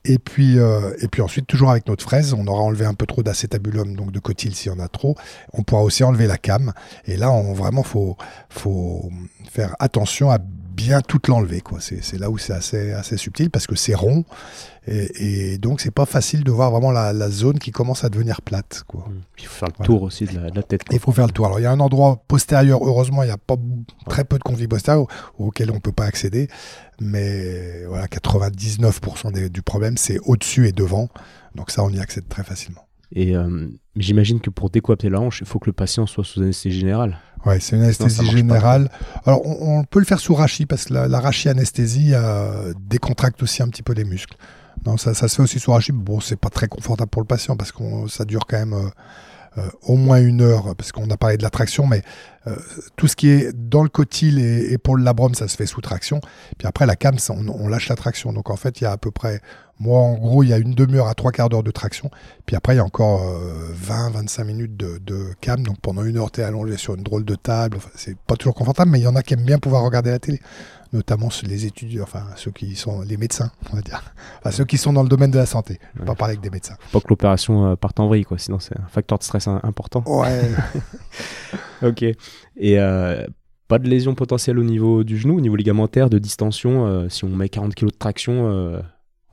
Et puis, euh, et puis ensuite, toujours avec notre fraise, on aura enlevé un peu trop d'acétabulum, donc de cotyl s'il y en a trop. On pourra aussi enlever la cam. Et là, vraiment, faut, faut faire attention à bien tout l'enlever. Quoi. C'est, là où c'est assez, assez subtil parce que c'est rond. Et, donc, c'est pas facile de voir vraiment la, zone qui commence à devenir plate. Quoi. Mmh. Il faut faire le tour aussi de la, tête. Il faut faire le tour. Alors, il y a un endroit postérieur, heureusement, il n'y a pas très peu de conflits postérieurs auxquels on ne peut pas accéder. Mais voilà, 99% du problème, c'est au-dessus et devant. Donc, ça, on y accède très facilement. Et euh, j'imagine que pour décoapter la hanche, il faut que le patient soit sous anesthésie générale. Ouais, c'est une anesthésie générale. Alors, on, peut le faire sous rachis parce que la, la rachis-anesthésie euh, décontracte aussi un petit peu les muscles. Non, ça, ça se fait aussi sous rachis. Bon, c'est pas très confortable pour le patient parce que ça dure quand même euh, euh, au moins une heure, parce qu'on a parlé de la traction, mais euh, tout ce qui est dans le cotyle et, pour le labrum, ça se fait sous traction. Puis après, la cam, on, lâche la traction. Donc en fait, il y a à peu près, moi en gros, il y a une demi-heure à trois quarts d'heure de traction. Puis après, il y a encore 20-25 minutes de, de, cam. Donc pendant une heure, tu es allongé sur une drôle de table. Enfin, c'est pas toujours confortable, mais il y en a qui aiment bien pouvoir regarder la télé notamment les étudiants, enfin ceux qui sont les médecins, on va dire, enfin ceux qui sont dans le domaine de la santé. Je vais pas parler avec des médecins. Faut pas que l'opération euh, parte en vrille, quoi. Sinon c'est un facteur de stress important. Ouais. ok. Et euh, pas de lésion potentielle au niveau du genou, au niveau ligamentaire, de distension. Euh, si on met 40 kg de traction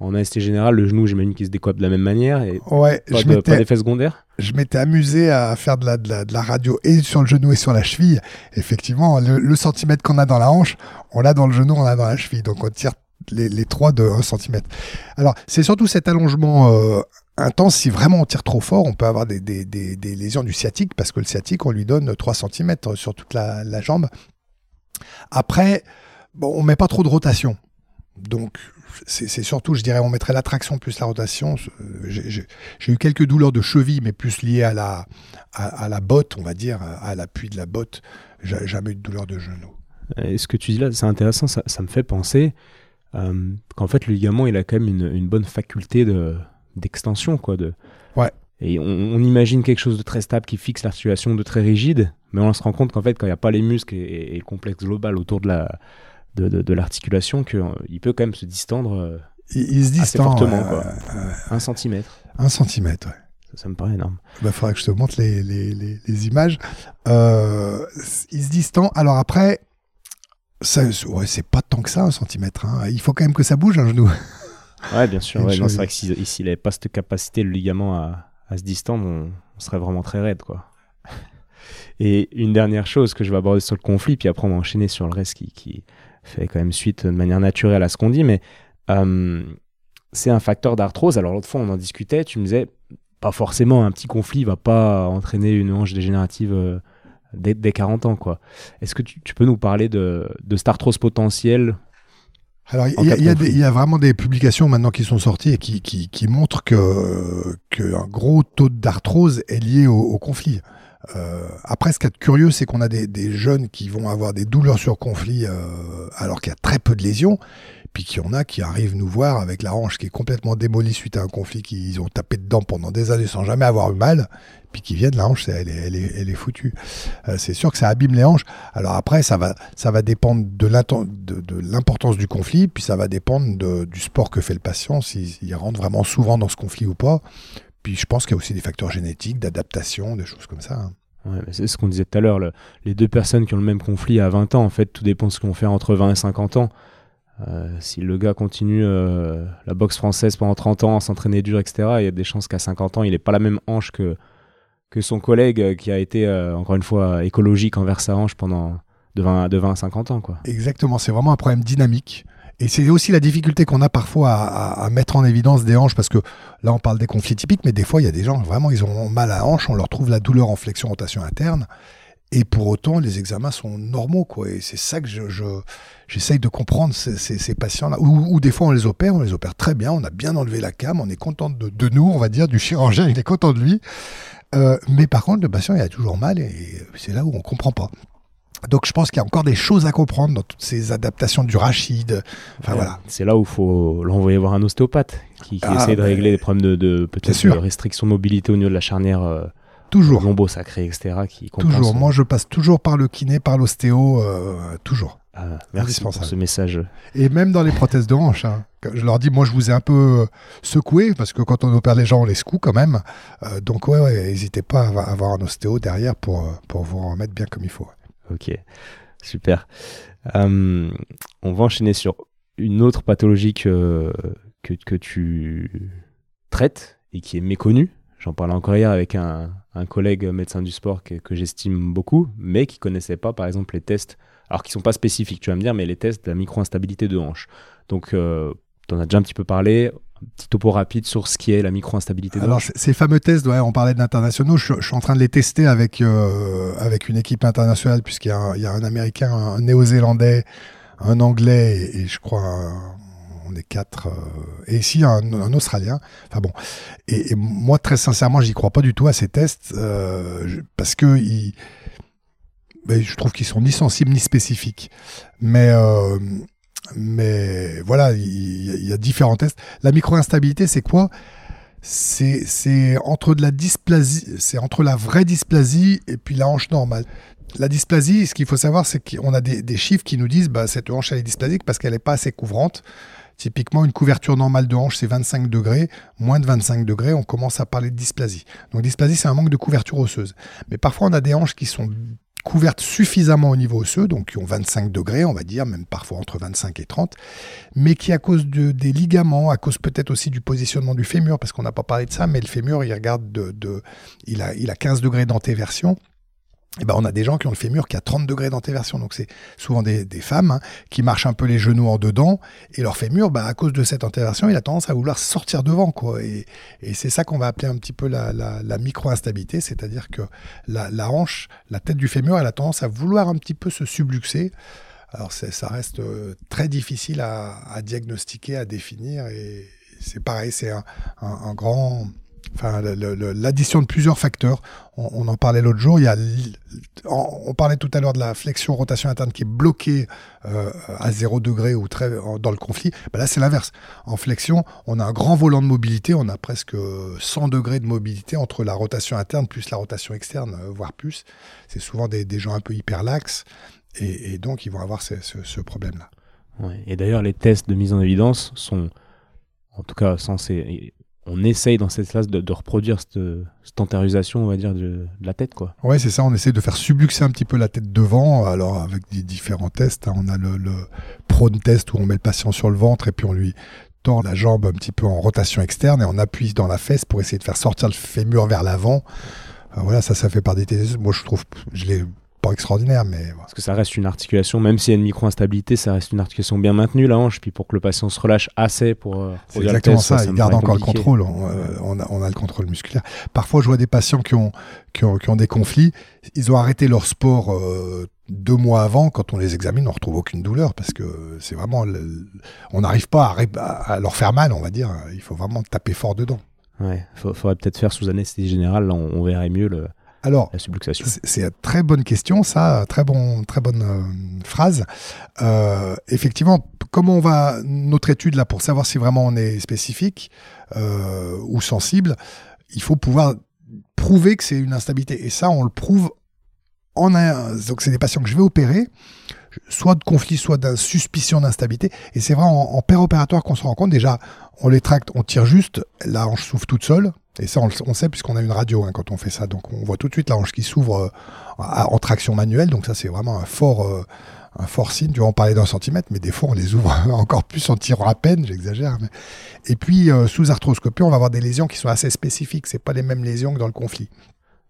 en AST général, le genou, j'imagine qu'il se décoiffe de la même manière. Et ouais, pas, je de- pas d'effet secondaire? je m'étais amusé à faire de la, de, la, de la radio et sur le genou et sur la cheville. Effectivement, le, le centimètre qu'on a dans la hanche, on l'a dans le genou, on l'a dans la cheville. Donc on tire les, les trois de 1 centimètre. Alors c'est surtout cet allongement euh, intense. Si vraiment on tire trop fort, on peut avoir des, des, des, des lésions du sciatique parce que le sciatique, on lui donne 3 centimètres sur toute la, jambe. Après, bon, on met pas trop de rotation. Donc, c'est surtout, je dirais, on mettrait la traction plus la rotation. J'ai eu quelques douleurs de cheville, mais plus liées à la, à, la botte, on va dire, à l'appui de la botte. J'ai jamais eu de douleur de genou. Et ce que tu dis là, c'est intéressant, ça, me fait penser euh, qu'en fait, le ligament, il a quand même une bonne faculté de- d'extension. quoi. De... Ouais. Et on, on imagine quelque chose de très stable qui fixe l'articulation, de très rigide, mais on se rend compte qu'en fait, quand il n'y a pas les muscles et, et- et le complexe global autour de la de, de- de l'articulation, qu'il peut quand même se distendre euh, Il, il se Assez distend fortement, quoi. un centimètre. un centimètre. Ouais. Ça, ça me paraît énorme. Il faudrait que je te montre les, les, les, les images. Euh, il se distend. Alors après, ouais, c'est pas tant que ça, un centimètre. hein. Il faut quand même que ça bouge un genou. Ouais, bien sûr. Ouais, c'est vrai que si- s'il n'avait pas cette capacité, le ligament, à, à se distendre, on, on serait vraiment très raide. Quoi. Et une dernière chose que je vais aborder sur le conflit, puis après on va enchaîner sur le reste qui, qui fait quand même suite de manière naturelle à ce qu'on dit, mais euh, c'est un facteur d'arthrose. Alors l'autre fois, on en discutait, tu me disais, pas forcément, un petit conflit va pas entraîner une hanche dégénérative euh, dès, dès 40 ans. quoi. Est-ce que tu, tu peux nous parler de, de cette arthrose potentielle Alors, il y, a- y y vraiment des publications maintenant qui sont sorties et qui, qui, qui montrent que qu'un gros taux d'arthrose est lié au, au conflit. Euh, après, ce qui est curieux, c'est qu'on a des, des jeunes qui vont avoir des douleurs sur conflit euh, alors qu'il y a très peu de lésions, puis qu'il y en a qui arrivent nous voir avec la hanche qui est complètement démolie suite à un conflit qu'ils ont tapé dedans pendant des années sans jamais avoir eu mal, puis qui viennent, la hanche, elle est, elle est, elle est foutue. Euh, c'est sûr que ça abîme les hanches. Alors après, ça va, ça va dépendre de l'importance du conflit, puis ça va dépendre de- du sport que fait le patient, s'il rentre vraiment souvent dans ce conflit ou pas. Puis je pense qu'il y a aussi des facteurs génétiques, d'adaptation, des choses comme ça. hein. Ouais, c'est ce qu'on disait tout à l'heure. le- Les deux personnes qui ont le même conflit à 20 ans, en fait, tout dépend de ce qu'ils vont faire entre 20 et 50 ans. Euh, si le gars continue euh, la boxe française pendant 30 ans, s'entraîner dur, etc., il y a des chances qu'à 50 ans, il n'ait pas la même hanche que, que son collègue euh, qui a été, encore une fois, écologique envers sa hanche pendant de 20, à- de 20 à 50 ans. Exactement, c'est vraiment un problème dynamique. Et c'est aussi la difficulté qu'on a parfois à, à- mettre en évidence des hanches, parce que là on parle des conflits typiques, mais des fois il y a des gens vraiment ils ont mal à hanche, on leur trouve la douleur en flexion rotation interne, et pour autant les examens sont normaux quoi. Et c'est ça que je, je- j'essaye de comprendre ces, ces- ces patients-là. Ou, ou des fois on les opère, on les opère très bien, on a bien enlevé la cam, on est content de, de nous, on va dire, du chirurgien, il est content de lui. Euh, mais par contre le patient il a toujours mal et c'est là où on comprend pas. Donc je pense qu'il y a encore des choses à comprendre dans toutes ces adaptations du rachid. Enfin Ouais, voilà. C'est là où il faut l'envoyer voir un ostéopathe qui, qui Ah, essaie de régler des problèmes de, de de restriction de mobilité au niveau de la charnière euh, Toujours. lombo-sacrée, etc. Qui Toujours. Moi je passe toujours par le kiné, par l'ostéo, euh, toujours. Ah, merci pour ce message. Et même dans les prothèses de hanche. hein. Je leur dis, moi je vous ai un peu euh, secoué, parce que quand on opère les gens, on les secoue quand même. Euh, donc ouais, ouais, n'hésitez pas à avoir- un ostéo derrière pour, pour vous remettre bien comme il faut. Ok, super. Euh, on va enchaîner sur une autre pathologie que, que, que tu traites et qui est méconnue. J'en parlais encore hier avec un, un collègue médecin du sport que, que j'estime beaucoup, mais qui connaissait pas, par exemple, les tests, alors qui sont pas spécifiques, tu vas me dire, mais les tests de la micro-instabilité de hanche. Donc, tu en as déjà un petit peu parlé. Un petit topo rapide sur ce qui est la micro-instabilité de Alors, hanche. ces fameux tests, ouais, on parlait d'internationaux, je, je suis en train de les tester avec, euh, avec une équipe internationale, puisqu'il y, a un- il y a un Américain, un Néo-Zélandais, un Anglais, et, et je crois, un- on est quatre, euh, et ici un, un Australien. Enfin bon, et, moi, très sincèrement, j'y crois pas du tout à ces tests, euh, parce que ben, je trouve qu'ils sont ni sensibles ni spécifiques. Mais, euh, mais voilà, il y, a différents tests. La micro-instabilité, c'est quoi? C'est c'est entre de la dysplasie, c'est entre la vraie dysplasie et puis la hanche normale. La dysplasie, ce qu'il faut savoir, c'est qu'on a des, des chiffres qui nous disent bah, cette hanche elle est dysplasique parce qu'elle n'est pas assez couvrante. Typiquement, une couverture normale de hanche, c'est 25 degrés. Moins de 25 degrés, on commence à parler de dysplasie. Donc, dysplasie, c'est un manque de couverture osseuse. Mais parfois, on a des hanches qui sont couvertes suffisamment au niveau osseux, donc qui ont 25 degrés, on va dire, même parfois entre 25 et 30, mais qui à cause de, des ligaments, à cause peut-être aussi du positionnement du fémur, parce qu'on n'a pas parlé de ça, mais le fémur, il regarde de, il, a, il a 15 degrés d'antéversion, eh ben, on a des gens qui ont le fémur qui a 30 degrés d'antéversion. Donc, c'est souvent des, femmes hein, qui marchent un peu les genoux en dedans. Et leur fémur, bah, à cause de cette antéversion, il a tendance à vouloir sortir devant. Quoi. Et, c'est ça qu'on va appeler un petit peu la, micro-instabilité. C'est-à-dire que la, hanche, la tête du fémur, elle a tendance à vouloir un petit peu se subluxer. Alors, ça reste euh, très difficile à, diagnostiquer, à définir. Et c'est pareil, c'est un grand enfin l'addition de plusieurs facteurs. On, en parlait l'autre jour. Il y a, on, parlait tout à l'heure de la flexion rotation interne qui est bloquée euh, à 0 degré ou très dans le conflit. Ben là, c'est l'inverse. En flexion, on a un grand volant de mobilité. On a presque 100 degrés de mobilité entre la rotation interne plus la rotation externe, euh, voire plus. C'est souvent des, gens un peu hyperlaxes et, et donc ils vont avoir ce, ce, problème-là. et d'ailleurs, les tests de mise en évidence sont en tout cas censés on essaye dans cette classe de, reproduire cette, cette on va dire, de, la tête, quoi. Ouais, c'est ça. On essaie de faire subluxer un petit peu la tête devant. Alors, avec des différents tests, hein. on a le, le prone test où on met le patient sur le ventre et puis on lui tend la jambe un petit peu en rotation externe et on appuie dans la fesse pour essayer de faire sortir le fémur vers l'avant. Euh, voilà, ça, ça fait par des tests. Moi, je trouve, je l'ai pas extraordinaire, mais. Parce que ça reste une articulation, même s'il y a une micro-instabilité, ça reste une articulation bien maintenue, la hanche, puis pour que le patient se relâche assez pour. Euh, c'est exactement ça, il garde encore le contrôle, euh, on, a, le contrôle musculaire. Parfois, je vois des patients qui ont, qui ont, des conflits, ils ont arrêté leur sport euh, deux mois avant, quand on les examine, on retrouve aucune douleur, parce que c'est vraiment. on n'arrive pas à, à, leur faire mal, on va dire, il faut vraiment taper fort dedans. Ouais, faudrait peut-être faire sous anesthésie générale, on verrait mieux le alors, c'est une très bonne question, ça, très, bon, très bonne euh, phrase. Euh, effectivement, comment on va, notre étude là, pour savoir si vraiment on est spécifique euh, ou sensible, il faut pouvoir prouver que c'est une instabilité. Et ça, on le prouve en un. Donc, c'est des patients que je vais opérer, soit de conflit, soit de suspicion d'instabilité. Et c'est vrai, en, en opératoire qu'on se rend compte, déjà, on les tracte, on tire juste, la hanche s'ouvre toute seule, et ça, on, sait puisqu'on a une radio hein, quand on fait ça. Donc, on voit tout de suite la hanche qui s'ouvre euh, en traction manuelle. Donc, ça, c'est vraiment un fort, euh, un fort signe. Tu vois, on parlait d'un centimètre, mais des fois, on les ouvre encore plus en tirant à peine. J'exagère. Et puis, euh, sous arthroscopie, on va avoir des lésions qui sont assez spécifiques. C'est pas les mêmes lésions que dans le conflit.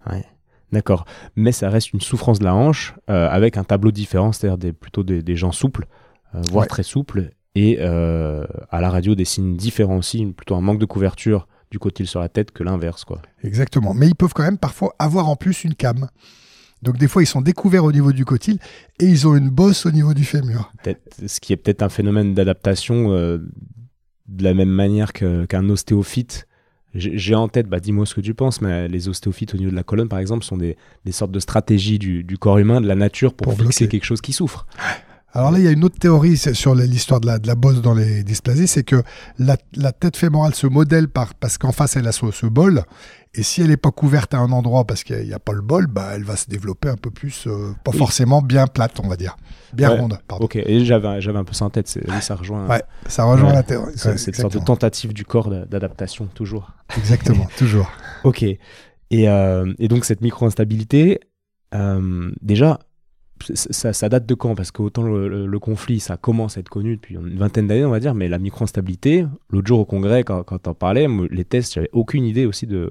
Ouais. D'accord. Mais ça reste une souffrance de la hanche avec un tableau différent, c'est-à-dire des, plutôt des, gens souples, voire très souples. Et à la radio, des signes différents aussi, plutôt un manque de couverture du côté sur la tête que l'inverse. quoi. Exactement. Mais ils peuvent quand même parfois avoir en plus une came. Donc des fois, ils sont découverts au niveau du cotyle et ils ont une bosse au niveau du fémur. Ce qui est peut-être un phénomène d'adaptation euh, de la même manière qu'un ostéophyte. J'ai en tête, bah, dis-moi ce que tu penses, mais les ostéophytes au niveau de la colonne, par exemple, sont des, sortes de stratégies du, corps humain, de la nature, pour, pour fixer quelque chose qui souffre. Alors là, il y a une autre théorie sur l'histoire de la, de la bosse dans les dysplasies, c'est que la, tête fémorale se modèle par, parce qu'en face, elle a ce, bol, et si elle n'est pas couverte à un endroit parce qu'il n'y a, pas le bol, bah, elle va se développer un peu plus, euh, pas forcément bien plate, on va dire. Bien ronde, pardon. Ok, et j'avais un peu ça en tête, ça rejoint. Ouais, ça rejoint la théorie. C'est une sorte de tentative du corps d'adaptation, toujours. Exactement, toujours. ok. Et, euh, et, donc, cette micro-instabilité, euh, déjà, ça, date de quand? Parce qu'autant le, le, conflit, ça commence à être connu depuis une vingtaine d'années, on va dire, mais la micro-instabilité, l'autre jour au congrès, quand, quand on parlais, les tests, j'avais aucune idée aussi de.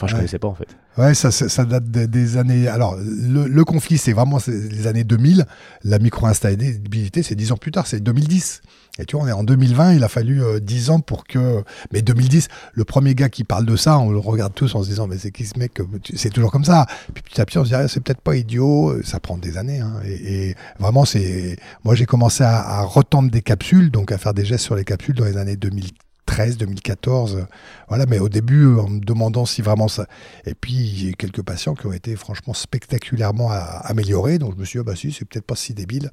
Enfin, je ne connaissais pas en fait. Ouais, ça, ça, date des, années. Alors, le, conflit, c'est vraiment les années 2000. La micro-instabilité, c'est 10 ans plus tard, c'est 2010. Et tu vois, on est en 2020, il a fallu 10 euh, ans pour que. Mais 2010, le premier gars qui parle de ça, on le regarde tous en se disant, mais c'est qui ce mec C'est toujours comme ça. Puis petit à petit, on se dit, ah, c'est peut-être pas idiot. Ça prend des années. Hein. Et, vraiment, c'est. Moi, j'ai commencé à, à retendre des capsules, donc à faire des gestes sur les capsules dans les années 2000 2013, 2014. Voilà, mais au début, en me demandant si vraiment ça. Et puis, il y a quelques patients qui ont été franchement spectaculairement améliorés. Donc, je me suis dit, ah, bah si, c'est peut-être pas si débile.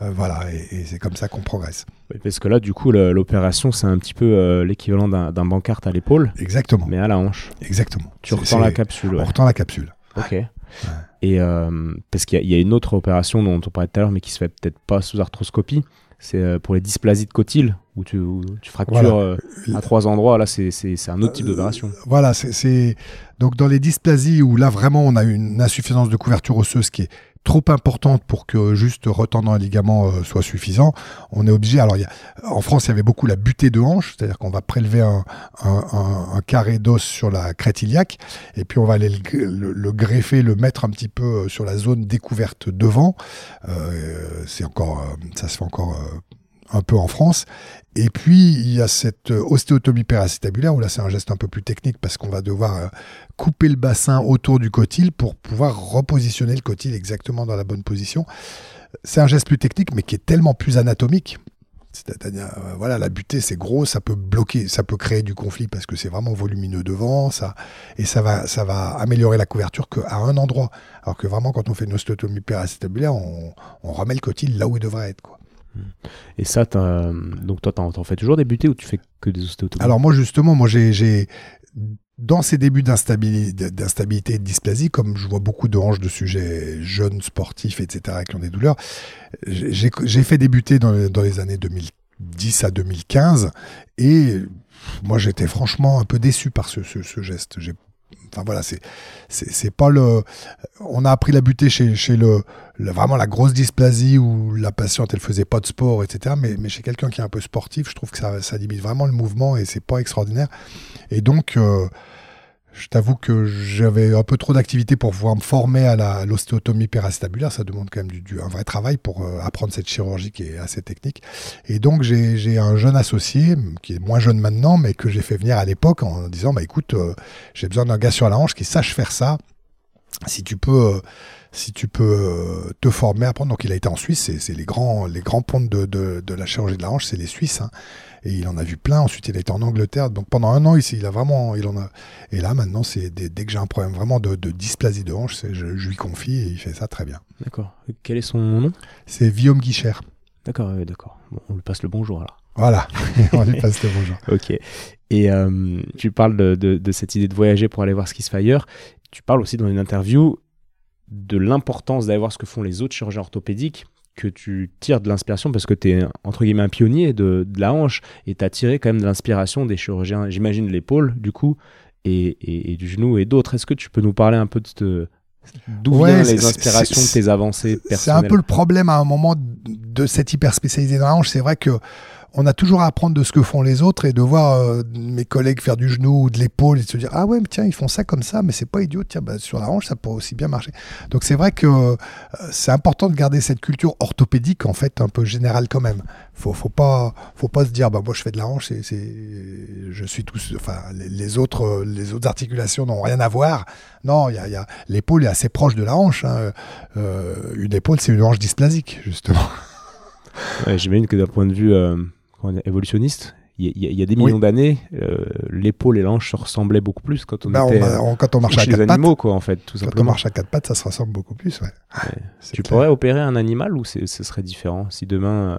Euh, voilà, et, c'est comme ça qu'on progresse. Parce que là, du coup, l'opération, c'est un petit peu euh, l'équivalent d'un bancarte à l'épaule. Exactement. Mais à la hanche. Exactement. Tu retends la capsule. On retend la capsule. Ok. Et euh, parce qu'il y, a une autre opération dont on parlait tout à l'heure, mais qui se fait peut-être pas sous arthroscopie, c'est pour les dysplasies de cotyle où tu, tu fractures euh, à trois endroits. Là, c'est un autre type euh, d'opération. Voilà, c'est donc dans les dysplasies où là vraiment on a une insuffisance de couverture osseuse qui est trop importante pour que juste retendre un ligament euh, soit suffisant, on est obligé. Alors, en France, il y avait beaucoup la butée de hanche, c'est-à-dire qu'on va prélever un, carré d'os sur la crête iliaque, et puis on va aller le, greffer, le mettre un petit peu euh, sur la zone découverte devant. Euh, c'est encore, ça se fait encore un peu en France. Et puis, il y a cette ostéotomie péracétabulaire, où là, c'est un geste un peu plus technique parce qu'on va devoir couper le bassin autour du cotyle pour pouvoir repositionner le cotyle exactement dans la bonne position. C'est un geste plus technique, mais qui est tellement plus anatomique. C'est-à-dire, euh, voilà, la butée, c'est gros, ça peut bloquer, ça peut créer du conflit parce que c'est vraiment volumineux devant, ça, et ça va, ça va améliorer la couverture qu'à un endroit. Alors que vraiment, quand on fait une ostéotomie péracétabulaire, on, on remet le cotyle là où il devrait être, quoi. Et ça, donc toi, t'en fais toujours des butées ou tu fais que des ostéotomies Alors moi, justement, moi j'ai dans ces débuts d'instabilité, d'instabilité et de dysplasie, comme je vois beaucoup de hanches de sujets jeunes, sportifs, etc., qui ont des douleurs, j'ai fait débuter dans, dans, les années 2010 à 2015 et moi j'étais franchement un peu déçu par ce, ce, ce geste. J'ai Enfin voilà, c'est pas le. On a appris la butée chez, le, vraiment la grosse dysplasie où la patiente elle faisait pas de sport, etc. Mais, chez quelqu'un qui est un peu sportif, je trouve que ça, ça limite vraiment le mouvement et c'est pas extraordinaire. Et donc euh, je t'avoue que j'avais un peu trop d'activité pour pouvoir me former à l'ostéotomie péracétabulaire. Ça demande quand même du, un vrai travail pour euh, apprendre cette chirurgie qui est assez technique. Et donc, j'ai un jeune associé, qui est moins jeune maintenant, mais que j'ai fait venir à l'époque en disant, bah écoute, euh, j'ai besoin d'un gars sur la hanche qui sache faire ça. Si tu peux... Euh, si tu peux te former apprendre. Donc il a été en Suisse, c'est les grands, les grands pontes de, de, de, la chirurgie de la hanche, c'est les Suisses. Hein et il en a vu plein. Ensuite, il a été en Angleterre. Donc pendant un an, ici, il a vraiment, il en a. Et là, maintenant, c'est dès, que j'ai un problème vraiment de, dysplasie de hanche, je, je, lui confie et il fait ça très bien. D'accord. Quel est son nom? C'est Guillaume Guicher. D'accord, d'accord. on lui passe le bonjour alors. Voilà, on lui passe le bonjour. ok. Et euh, tu parles de, de, cette idée de voyager pour aller voir ce qui se fait ailleurs. Tu parles aussi dans une interview de l'importance d'aller voir ce que font les autres chirurgiens orthopédiques que tu tires de l'inspiration parce que tu es entre guillemets un pionnier de, de la hanche et tu as tiré quand même de l'inspiration des chirurgiens, j'imagine l'épaule du coup, et, et, du genou et d'autres. Est-ce que tu peux nous parler un peu de D'où viennent les inspirations de tes avancées personnelles C'est un peu le problème à un moment de cette hyper spécialisée dans la hanche. C'est vrai que on a toujours à apprendre de ce que font les autres et de voir euh, mes collègues faire du genou ou de l'épaule et se dire ah ouais mais tiens ils font ça comme ça mais c'est pas idiot tiens bah, sur la hanche ça pourrait aussi bien marcher. Donc c'est vrai que euh, c'est important de garder cette culture orthopédique en fait un peu générale quand même. Faut faut pas faut pas se dire bah moi je fais de la hanche c'est je suis tous enfin les, autres les autres articulations n'ont rien à voir. Non il y a, l'épaule est assez proche de la hanche hein. euh, une épaule c'est une hanche dysplasique justement. J'imagine que d'un point de vue évolutionniste, il y, a des millions d'années, euh, l'épaule et l'anche se ressemblaient beaucoup plus quand on bah, était quand on marche à quatre animaux, pattes, quoi, en fait, tout quand on marche à quatre pattes, ça se ressemble beaucoup plus. Ouais. Tu pourrais opérer un animal ou ce serait différent? Si demain euh,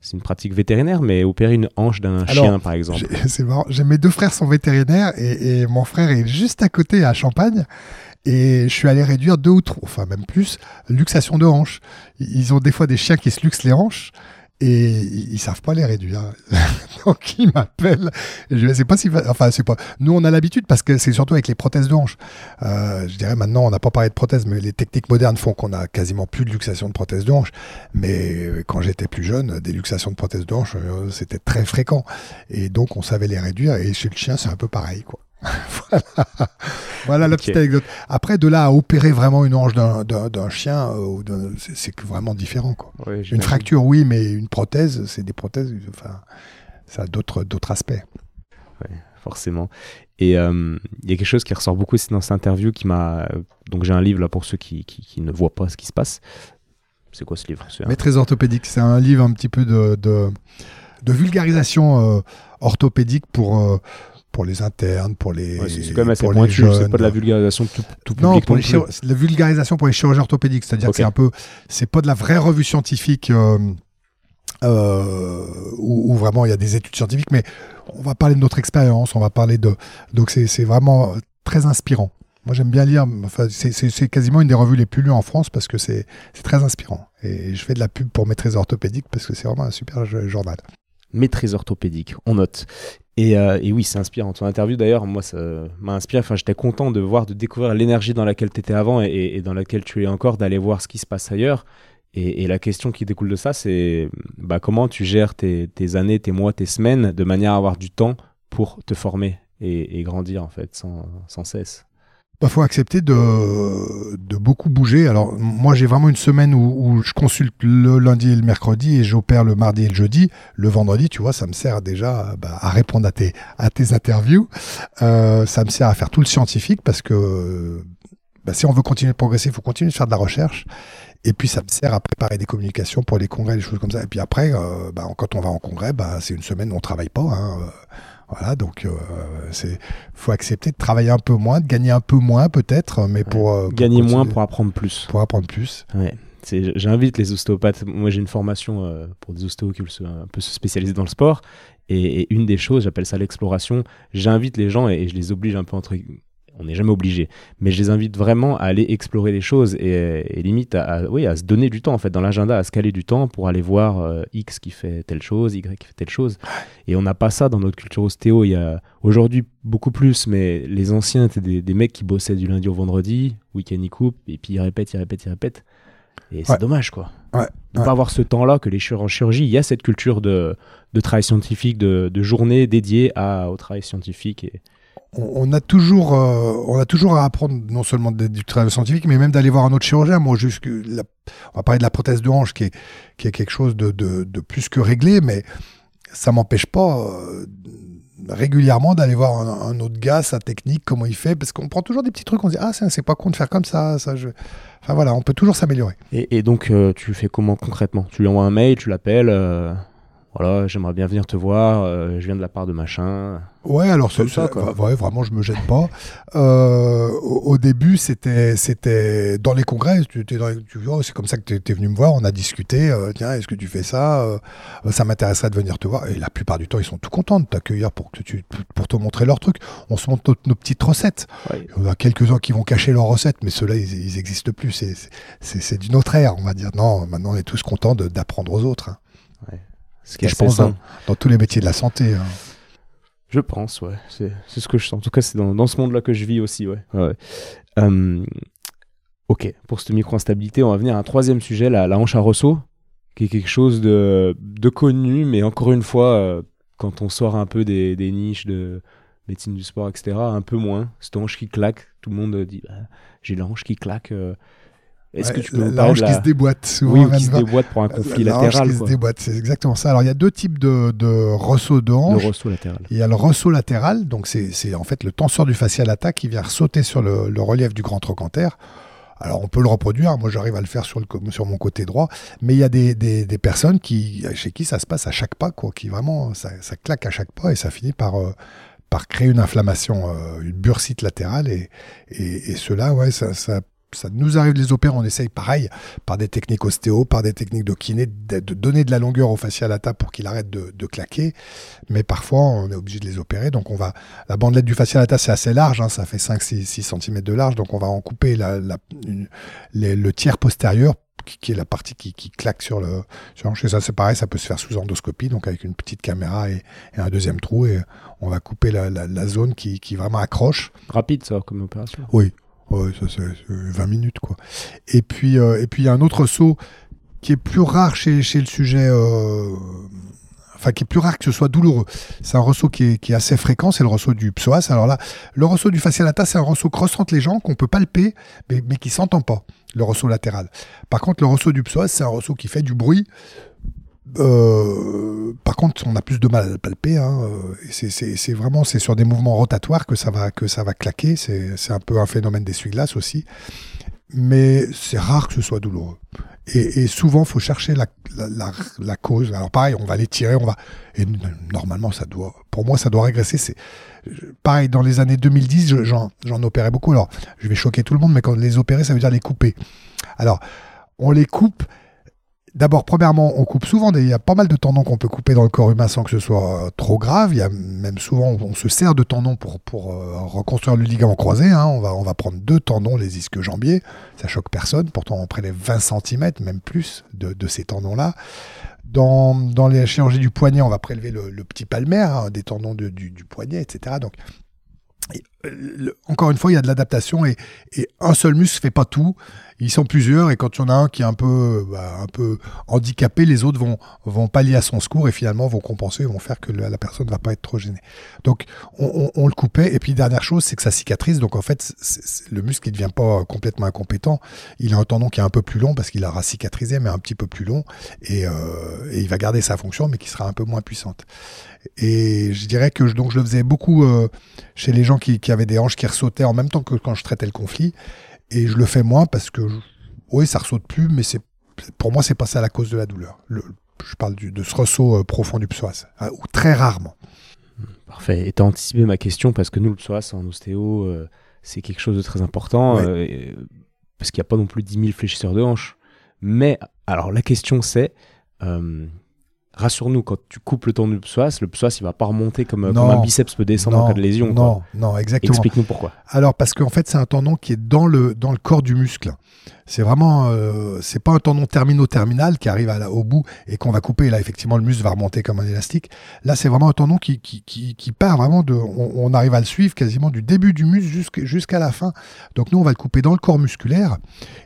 c'est une pratique vétérinaire, mais opérer une hanche d'un chien, par exemple. C'est marrant. Mes deux frères sont vétérinaires et, et, mon frère est juste à côté à Champagne. Et je suis allé réduire deux ou trois, enfin même plus, luxation de hanches. Ils ont des fois des chiens qui se luxent les hanches et ils, savent pas les réduire. Donc ils m'appellent. Je sais pas si, enfin c'est pas. Nous on a l'habitude parce que c'est surtout avec les prothèses de hanche. Euh, je dirais maintenant on n'a pas parlé de prothèses, mais les techniques modernes font qu'on a quasiment plus de luxation de prothèses de hanche. Mais quand j'étais plus jeune, des luxations de prothèses de hanche euh, c'était très fréquent. Et donc on savait les réduire. Et chez le chien c'est un peu pareil quoi. voilà, voilà la petite anecdote. Après, de là à opérer vraiment une hanche d'un chien, euh, c'est vraiment différent. Quoi. une fracture, oui, mais une prothèse, c'est des prothèses, enfin, ça a d'autres aspects. Oui, forcément. Et euh, il y a quelque chose qui ressort beaucoup aussi dans cette interview qui m'a. Donc j'ai un livre là pour ceux qui, qui, ne voient pas ce qui se passe. C'est quoi ce livre? Maîtrise orthopédique, c'est un livre un petit peu de, de, de vulgarisation euh, orthopédique pour pour les internes, pour les. c'est quand même assez pointu, c'est pas de la vulgarisation tout, tout public. Non, pour les la vulgarisation pour les chirurgiens orthopédiques, c'est-à-dire que c'est un peu. C'est pas de la vraie revue scientifique. Euh, euh, où, vraiment il y a des études scientifiques, mais on va parler de notre expérience, on va parler de. Donc c'est vraiment très inspirant. Moi j'aime bien lire, enfin, c'est quasiment une des revues les plus lues en France parce que c'est très inspirant. Et je fais de la pub pour Maîtrise orthopédique parce que c'est vraiment un super journal. maîtrise orthopédique, on note. Et, euh, et oui, c'est inspirant. Ton interview, d'ailleurs, moi, ça m'a inspiré. Enfin, j'étais content de voir, de découvrir l'énergie dans laquelle tu étais avant et, dans laquelle tu es encore, d'aller voir ce qui se passe ailleurs. Et, la question qui découle de ça, c'est bah, comment tu gères tes, années, tes mois, tes semaines de manière à avoir du temps pour te former et, grandir, en fait, sans cesse. Bah, faut accepter de, de, beaucoup bouger. Alors, moi, j'ai vraiment une semaine où, où, je consulte le lundi et le mercredi et j'opère le mardi et le jeudi. Le vendredi, tu vois, ça me sert déjà bah, à répondre à tes, à tes interviews. Euh, ça me sert à faire tout le scientifique parce que bah, si on veut continuer de progresser, il faut continuer de faire de la recherche. Et puis, ça me sert à préparer des communications pour les congrès, des choses comme ça. Et puis après, euh, bah, quand on va en congrès, bah, c'est une semaine où on travaille pas. Hein. Voilà, donc euh, c'est faut accepter de travailler un peu moins, de gagner un peu moins peut-être, mais pour, euh, pour gagner moins pour apprendre plus. Pour apprendre plus. Ouais. J'invite les ostéopathes. Moi, j'ai une formation euh, pour des ostéos qui veulent un peu se spécialiser dans le sport. Et, et une des choses, j'appelle ça l'exploration. J'invite les gens et, et, je les oblige un peu entre on n'est jamais obligé. Mais je les invite vraiment à aller explorer les choses et, et limite à, oui, à se donner du temps, en fait, dans l'agenda, à se caler du temps pour aller voir euh, X qui fait telle chose, Y qui fait telle chose. Et on n'a pas ça dans notre culture ostéo. Il y a aujourd'hui beaucoup plus, mais les anciens, c'était des, des, mecs qui bossaient du lundi au vendredi, week-end ils coupent, et puis ils répètent, ils répètent, ils répètent. Et c'est dommage, quoi. Ouais, De ouais. pas avoir ce temps-là que les chirurgiens en chirurgie, il y a cette culture de, de travail scientifique, de, de journée dédiée à, au travail scientifique. Et, on, a toujours, euh, on a toujours à apprendre non seulement du travail scientifique, mais même d'aller voir un autre chirurgien. Moi, on va parler de la prothèse de hanche, qui est, qui est quelque chose de, de, plus que réglé, mais ça m'empêche pas euh, régulièrement d'aller voir un, autre gars, sa technique, comment il fait, parce qu'on prend toujours des petits trucs, on se dit ah c'est pas con de faire comme ça, ça je. Enfin voilà, on peut toujours s'améliorer. et, donc, euh, tu fais comment concrètement? Tu lui envoies un mail, tu l'appelles, voilà, j'aimerais bien venir te voir, euh, je viens de la part de machin. Ouais, alors c'est- ça, quoi. ouais, vraiment, je me gêne pas. Euh, au, au début, c'était, c'était dans les congrès. Tu, tu vois, c'est comme ça que tu es venu me voir. On a discuté. euh, tiens, est-ce que tu fais ça Ça m'intéresserait de venir te voir. Et la plupart du temps, ils sont tout contents de t'accueillir pour que tu, pour te montrer leurs trucs. On se montre nos, nos petites recettes. Ouais. On a quelques-uns qui vont cacher leurs recettes, mais ceux-là, ils, ils existent plus. C'est, c'est- d'une autre ère, on va dire. Non, maintenant, on est tous contents d'apprendre aux autres. hein. Ce qui est Je assez pense. Dans tous les métiers de la santé. hein. Je pense, ouais. C'est c'est ce que je sens. En tout cas, c'est dans, dans ce monde-là que je vis aussi, ouais. ouais. Euh, ok, pour cette micro-instabilité, on va venir à un troisième sujet, la, la hanche à ressaut, qui est quelque chose de, de connu, mais encore une fois, euh, quand on sort un peu des, des niches de médecine du sport, etc., un peu moins. Cette hanche qui claque, tout le monde dit bah, j'ai la hanche qui claque. euh. Est-ce que Ouais, tu peux la, la hanche de qui la... se déboîte souvent. Oui, qui se déboîte pour un conflit la hanche latéral, qui se quoi. déboîte, c'est exactement ça. Alors il y a deux types de, de ressaut de Le hanche. ressaut latéral. Il y a le ressaut latéral, donc c'est en fait le tenseur du fascia lata qui vient sauter sur le, le relief du grand trochanter. Alors on peut le reproduire, moi j'arrive à le faire sur, le, sur mon côté droit, mais il y a des, des, des personnes qui, chez qui ça se passe à chaque pas, quoi, qui vraiment, ça, ça claque à chaque pas et ça finit par, euh, par créer une inflammation, euh, une bursite latérale. Et, et, et cela, ouais, ça, ça, ça nous arrive de les opérer, on essaye pareil, par des techniques ostéo, par des techniques de kiné, de, donner de la longueur au fascia lata pour qu'il arrête de, de claquer. Mais parfois, on est obligé de les opérer. Donc, on va, la bandelette du fascia lata, c'est assez large, hein, ça fait 5-6 cm de large. Donc, on va en couper la, la- une- les- le tiers postérieur, qui, est la partie qui, qui claque sur le, sur. Et ça, c'est pareil, ça peut se faire sous endoscopie, donc avec une petite caméra et, et un deuxième trou. Et on va couper la, la- la zone qui, qui vraiment accroche. Rapide, ça, comme opération. Oui, ouais, ça c'est c'est 20 minutes quoi. Et puis euh, et puis il y a un autre saut qui est plus rare chez, chez le sujet, euh, enfin qui est plus rare que ce soit douloureux. C'est un ressaut qui est, qui est assez fréquent, c'est le ressaut du psoas. Alors là, le ressaut du fascia lata, c'est un ressaut qui ressente les gens, qu'on peut palper, mais, mais qui s'entend pas. Le ressaut latéral. Par contre, le ressaut du psoas, c'est un ressaut qui fait du bruit. Euh, par contre, on a plus de mal à le palper. Hein, euh, c'est- vraiment c'est sur des mouvements rotatoires que ça va que ça va claquer. C'est un peu un phénomène d'essuie-glace aussi. Mais c'est rare que ce soit douloureux. Et, et souvent, faut chercher la, cause. Alors pareil, on va les tirer, on va. Et normalement, ça doit. Pour moi, ça doit régresser. C'est pareil dans les années 2010, je- j'en opérais beaucoup. Alors, je vais choquer tout le monde, mais quand les opérer, ça veut dire les couper. Alors, on les coupe D'abord, premièrement, on coupe souvent, il y a pas mal de tendons qu'on peut couper dans le corps humain sans que ce soit euh, trop grave. Il y a même souvent, on se sert de tendons pour, euh, reconstruire le ligament croisé. hein. On, va, prendre deux tendons, les ischio-jambiers. Ça choque personne. Pourtant, on prélève 20 cm, même plus, de, ces tendons-là. Dans, dans les chirurgies du poignet, on va prélever le, petit palmaire, hein, des tendons du, du poignet, etc. Donc, encore une fois, il y a de l'adaptation et, et un seul muscle fait pas tout. Ils sont plusieurs et quand il y en a un qui est un peu, bah, un peu handicapé, les autres vont, vont pallier à son secours et finalement vont compenser, vont faire que la, personne ne va pas être trop gênée. Donc on, le coupait et puis dernière chose, c'est que ça cicatrise. Donc en fait, le muscle ne devient pas complètement incompétent. Il a un tendon qui est un peu plus long parce qu'il aura cicatrisé, mais un petit peu plus long et, euh, et il va garder sa fonction, mais qui sera un peu moins puissante. Et je dirais que je, donc je le faisais beaucoup euh, chez les gens qui avaient des hanches qui ressautaient en même temps que quand je traitais le conflit. Et je le fais moins parce que, je- oui, ça ressaute plus, mais c'est pour moi, c'est pas ça la cause de la douleur. Le- je parle du- de ce ressaut euh, profond du psoas, hein, ou très rarement. Parfait. Et t'as anticipé ma question parce que nous, le psoas en ostéo, euh, c'est quelque chose de très important Ouais. euh, parce qu'il n'y a pas non plus 10 000 fléchisseurs de hanches. Mais alors la question c'est, euh, rassure-nous, quand tu coupes le tendon du psoas, le psoas il va pas remonter comme, un biceps peut descendre en cas de lésion. quoi. Non, non, exactement. Explique-nous pourquoi. Alors parce qu'en fait c'est un tendon qui est dans le dans le corps du muscle. C'est vraiment euh, c'est pas un tendon termino-terminal qui arrive au bout et qu'on va couper. Là effectivement le muscle va remonter comme un élastique. Là c'est vraiment un tendon qui, qui, qui, part vraiment de on, arrive à le suivre quasiment du début du muscle jusqu'à la fin. Donc nous on va le couper dans le corps musculaire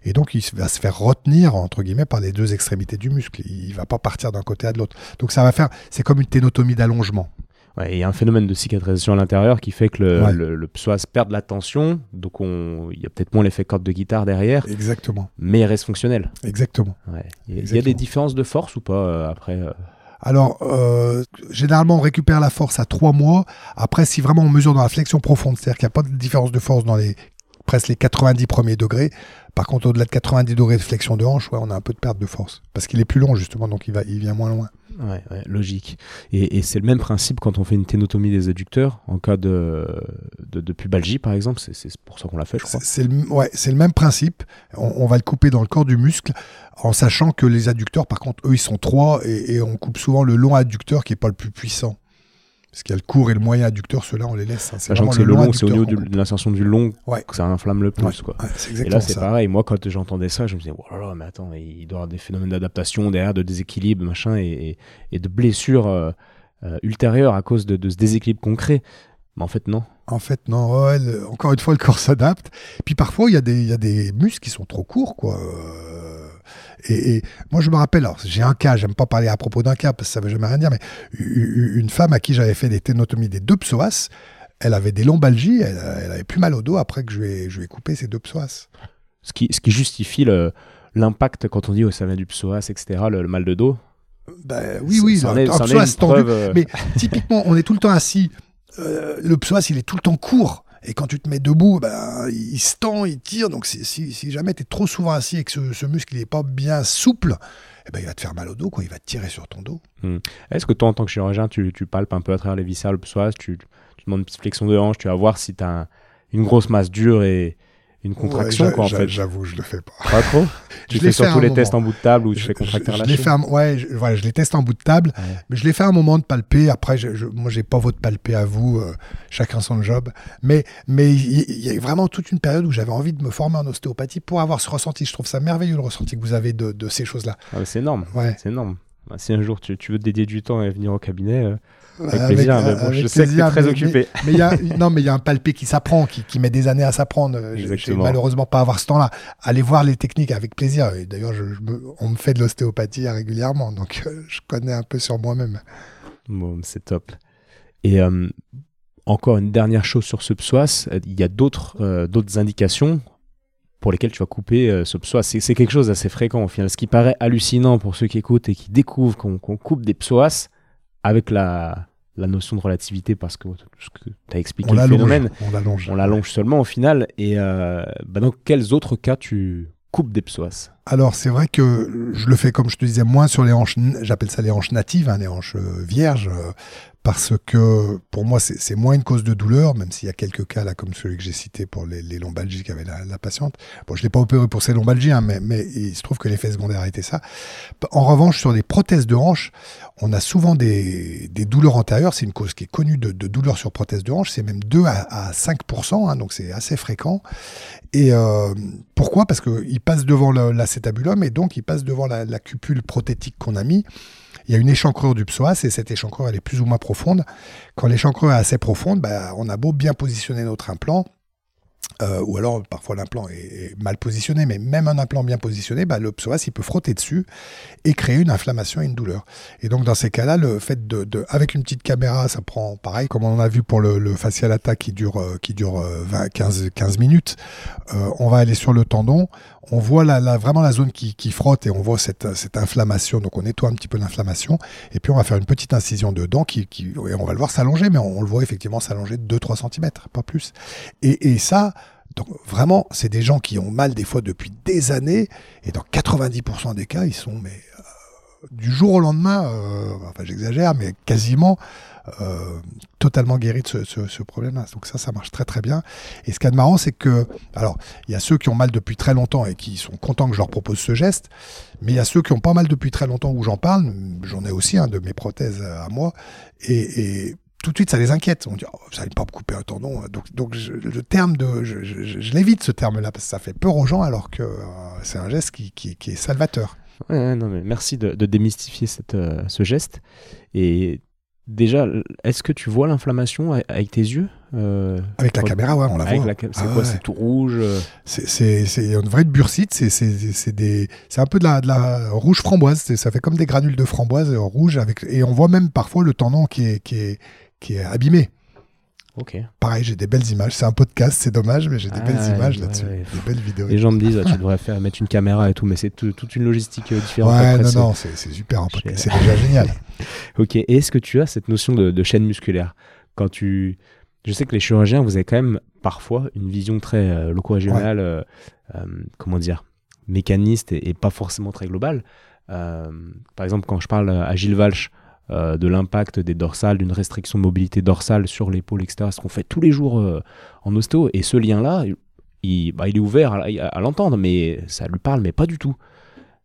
et donc il va se faire retenir entre guillemets par les deux extrémités du muscle. Il va pas partir d'un côté à l'autre. Donc ça va faire c'est comme une ténotomie d'allongement. Ouais, et il y a un phénomène de cicatrisation à l'intérieur qui fait que le, Ouais. le, le psoas perd de la tension, donc on- il y a peut-être moins l'effet corde de guitare derrière, Exactement. mais il reste fonctionnel. Exactement. Ouais. Il y a- des différences de force ou pas euh, après euh, Alors, euh, généralement, on récupère la force à trois mois. Après, si vraiment on mesure dans la flexion profonde, c'est-à-dire qu'il n'y a pas de différence de force dans les presque les 90 premiers degrés. Par contre, au-delà de 90 degrés de flexion de hanche, ouais, on a un peu de perte de force. Parce qu'il est plus long, justement, donc il, va, il vient moins loin. Ouais, logique. Et, c'est le même principe quand on fait une ténotomie des adducteurs en cas de, pubalgie, par exemple. C'est- pour ça qu'on l'a fait, je crois. C'est le, ouais, le même principe. On, on va le couper dans le corps du muscle, en sachant que les adducteurs, par contre, eux, ils sont trois, et, et on coupe souvent le long adducteur qui n'est pas le plus puissant. Parce qu'il y a le court et le moyen adducteur, ceux-là, on les laisse. hein. C'est Sachant que c'est le long, c'est au niveau de, l'insertion du long Ouais. que ça inflamme le plus. Ouais. Quoi. Ouais, c'est Et là, c'est pareil. Moi, quand j'entendais ça, je me disais, oh là là, mais attends, il doit y avoir des phénomènes d'adaptation derrière, de déséquilibre, machin, et, et, et de blessures euh, euh, ultérieures à cause de, de ce déséquilibre concret. Mais en fait, non. En fait, non, le- encore une fois, le corps s'adapte. Puis parfois, il y, a des- il y a des muscles qui sont trop courts, quoi. Euh, Et, et moi, je me rappelle, j'ai un cas, j'aime pas parler à propos d'un cas parce que ça veut jamais rien dire, mais une femme à qui j'avais fait des ténotomies des deux psoas, elle avait des lombalgies, elle, elle avait plus mal au dos après que je lui ai, je lui ai coupé ses deux psoas. Ce qui, ce qui justifie le- l'impact quand on dit, oh, ça vient du psoas, etc., le, le mal de dos? Ben, oui, oui, Ça un- un ça est psoas une tendu. preuve, euh, Mais typiquement, on est tout le temps assis. Euh, le psoas, il est tout le temps court. Et quand tu te mets debout, ben, il se tend, il tire. Donc, si, si, si jamais tu es trop souvent assis et que ce, muscle n'est pas bien souple, eh ben, il va te faire mal au dos. Quoi. Il va te tirer sur ton dos. Est-ce que toi, en tant que chirurgien, tu, tu palpes un peu à travers les viscères, le psoas, tu, tu demandes une petite flexion de hanche, tu vas voir si tu as une grosse masse dure et une contraction, Ouais, quoi, en fait. J'avoue, je le fais pas. Pas trop Tu Je fais surtout les moment. tests en bout de table où tu Je- fais contracter je, je fait un- ouais, je, voilà, je les teste en bout de table, Ouais. mais je l'ai fait à un moment de palper. Après, je, je, moi, j'ai pas votre palper à vous, euh, chacun son job. Mais mais il y, a vraiment toute une période où j'avais envie de me former en ostéopathie pour avoir ce ressenti. Je trouve ça merveilleux le ressenti que vous avez de, de ces choses-là. Ah, C'est énorme. Ouais. C'est énorme. Bah, si un jour tu, tu veux te dédier du temps et venir au cabinet, euh, avec Avec- plaisir. euh, bon, je sais que es très occupé. Mais il non, mais il y a un palpé qui s'apprend, qui, qui met des années à s'apprendre. Je- Je malheureusement pas avoir ce temps-là. Allez voir les techniques avec plaisir. D'ailleurs, je, je me- on me fait de l'ostéopathie régulièrement, donc euh, je connais un peu sur moi-même. Bon, c'est top. Et euh, encore une dernière chose sur ce psoas, euh, il y a d'autres euh, d'autres indications pour lesquelles tu vas couper euh, ce psoas. C'est quelque chose d'assez fréquent au final. Ce qui paraît hallucinant pour ceux qui écoutent et qui découvrent qu'on qu'on coupe des psoas avec la, la notion de relativité parce que ce que tu as expliqué On le phénomène, On l'allonge. on l'allonge seulement au final. Et euh, bah, dans quels autres cas tu coupes des psoas? Alors, c'est vrai que je le fais, comme je te disais, moins sur les hanches, j'appelle ça les hanches natives, hein, les hanches euh, vierges, euh, parce que pour moi, c'est moins une cause de douleur, même s'il y a quelques cas là, comme celui que j'ai cité pour les, lombalgies qu'avait la, la, patiente. Bon, je l'ai pas opéré pour ces lombalgies, hein, mais, il se trouve que l'effet secondaire était ça. En revanche, sur les prothèses de hanche, on a souvent des, douleurs antérieures. C'est une cause qui est connue de, douleurs sur prothèse de hanche. C'est même 2 à, à 5%, hein, donc c'est assez fréquent. Et euh, pourquoi? Parce qu'il passe devant l'acétabulum et donc il passe devant la, la cupule prothétique qu'on a mis il y a une échancrure du psoas et cette échancrure, elle est plus ou moins profonde. Quand l'échancrure est assez profonde, bah, on a beau bien positionner notre implant, euh, ou alors parfois l'implant est, mal positionné, mais même un implant bien positionné, bah, le psoas il peut frotter dessus et créer une inflammation et une douleur. Et donc dans ces cas-là, le fait de, avec une petite caméra, ça prend pareil comme on a vu pour le, facial attack qui dure euh, qui dure 20, 15 15 minutes. Euh, on va aller sur le tendon, on voit la, la, vraiment la zone qui, qui, frotte et on voit cette, cette inflammation. Donc on nettoie un petit peu l'inflammation et puis on va faire une petite incision dedans qui, qui et on va le voir s'allonger, mais on, le voit effectivement s'allonger de 2-3 cm, pas plus. Et, et ça, donc vraiment, c'est des gens qui ont mal des fois depuis des années, et dans 90% des cas, ils sont mais euh, du jour au lendemain, euh, enfin j'exagère, mais quasiment totalement guéris de ce, problème-là. Donc ça, ça marche très très bien. Et ce qui est marrant, c'est que, alors, il y a ceux qui ont mal depuis très longtemps et qui sont contents que je leur propose ce geste, mais il y a ceux qui ont pas mal depuis très longtemps où j'en parle. J'en ai aussi un de mes prothèses à moi, et, tout de suite, ça les inquiète. On dit, oh, vous allez pas me couper un tendon. Donc, donc le terme de, je, l'évite ce terme-là parce que ça fait peur aux gens alors que euh, c'est un geste qui, est salvateur. Ouais, non, mais merci de, de démystifier euh, ce geste. Et déjà, est-ce que tu vois l'inflammation avec tes yeux euh, Avec la caméra, ouais, on la voit. C'est ah, quoi ouais. C'est tout rouge euh C'est une vraie bursite. C'est un peu de la, de la rouge framboise. Ça fait comme des granules de framboise rouge avec et on voit même parfois le tendon qui est, qui est, qui est abîmé. Ok. Pareil, j'ai des belles images. C'est un podcast, c'est dommage, mais j'ai des ah, belles images ouais, là-dessus, ouais. des belles vidéos. Les gens me disent, ah, tu devrais faire mettre une caméra et tout, mais c'est toute une logistique euh, différente. Ouais, non, non, c'est super. C'est déjà génial. ok. Et est-ce que tu as cette notion de, de, chaîne musculaire? Quand tu, je sais que les chirurgiens, vous avez quand même parfois une vision très euh, loco-régionale, ouais. euh, euh, comment dire, mécaniste et, et, pas forcément très globale. Euh, par exemple, quand je parle à Gilles Valch euh, de l'impact des dorsales, d'une restriction de mobilité dorsale sur l'épaule, etc. Ce qu'on fait tous les jours euh, en ostéo. Et ce lien-là, il, bah, il, est ouvert à, l'entendre, mais ça lui parle, mais pas du tout.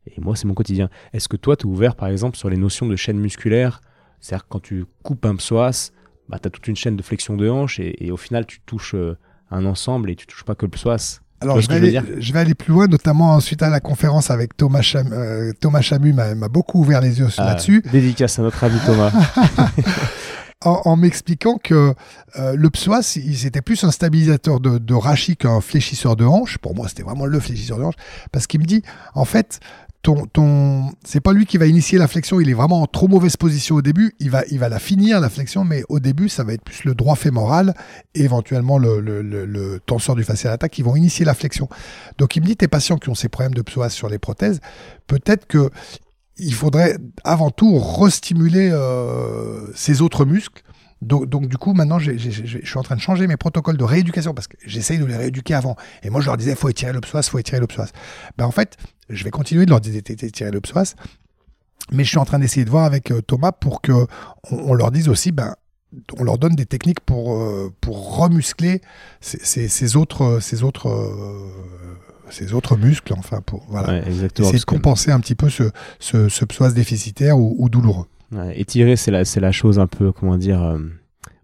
Et moi, c'est mon quotidien. Est-ce que toi, tu es ouvert, par exemple, sur les notions de chaîne musculaire? C'est-à-dire quand tu coupes un psoas, bah, tu as toute une chaîne de flexion de hanche et, et, au final, tu touches euh, un ensemble et tu touches pas que le psoas. Alors, je vais, aller, je vais, aller, plus loin, notamment ensuite à la conférence avec Thomas, Cham, euh, Thomas Chamu, m'a beaucoup ouvert les yeux ah, là-dessus. Dédicace à notre ami Thomas. en, en m'expliquant que euh, le psoas, c'était plus un stabilisateur de, de rachis qu'un fléchisseur de hanche. Pour moi, c'était vraiment le fléchisseur de hanche. Parce qu'il me dit, en fait, ton, ton... c'est pas lui qui va initier la flexion, il est vraiment en trop mauvaise position au début, il va, il va la finir la flexion, mais au début ça va être plus le droit fémoral et éventuellement le, le, tenseur du facial attaque qui vont initier la flexion. Donc il me dit, tes patients qui ont ces problèmes de psoas sur les prothèses, peut-être que il faudrait avant tout restimuler euh, ces autres muscles donc, donc, du coup, maintenant, je suis en train de changer mes protocoles de rééducation parce que j'essaye de les rééduquer avant. Et moi, je leur disais, faut étirer le psoas, faut étirer le psoas. Ben, en fait, je vais continuer de leur dire d'étirer le psoas, mais je suis en train d'essayer de voir avec euh, Thomas pour que on, on, leur dise aussi, ben, on leur donne des techniques pour, euh, pour remuscler ces, ces, ces autres, ces autres euh, ces autres muscles, enfin, pour voilà, ouais, essayer de compenser un petit peu ce, ce, ce psoas déficitaire ou, ou douloureux. Ouais, étirer, c'est la, c'est la chose un peu, comment dire, euh,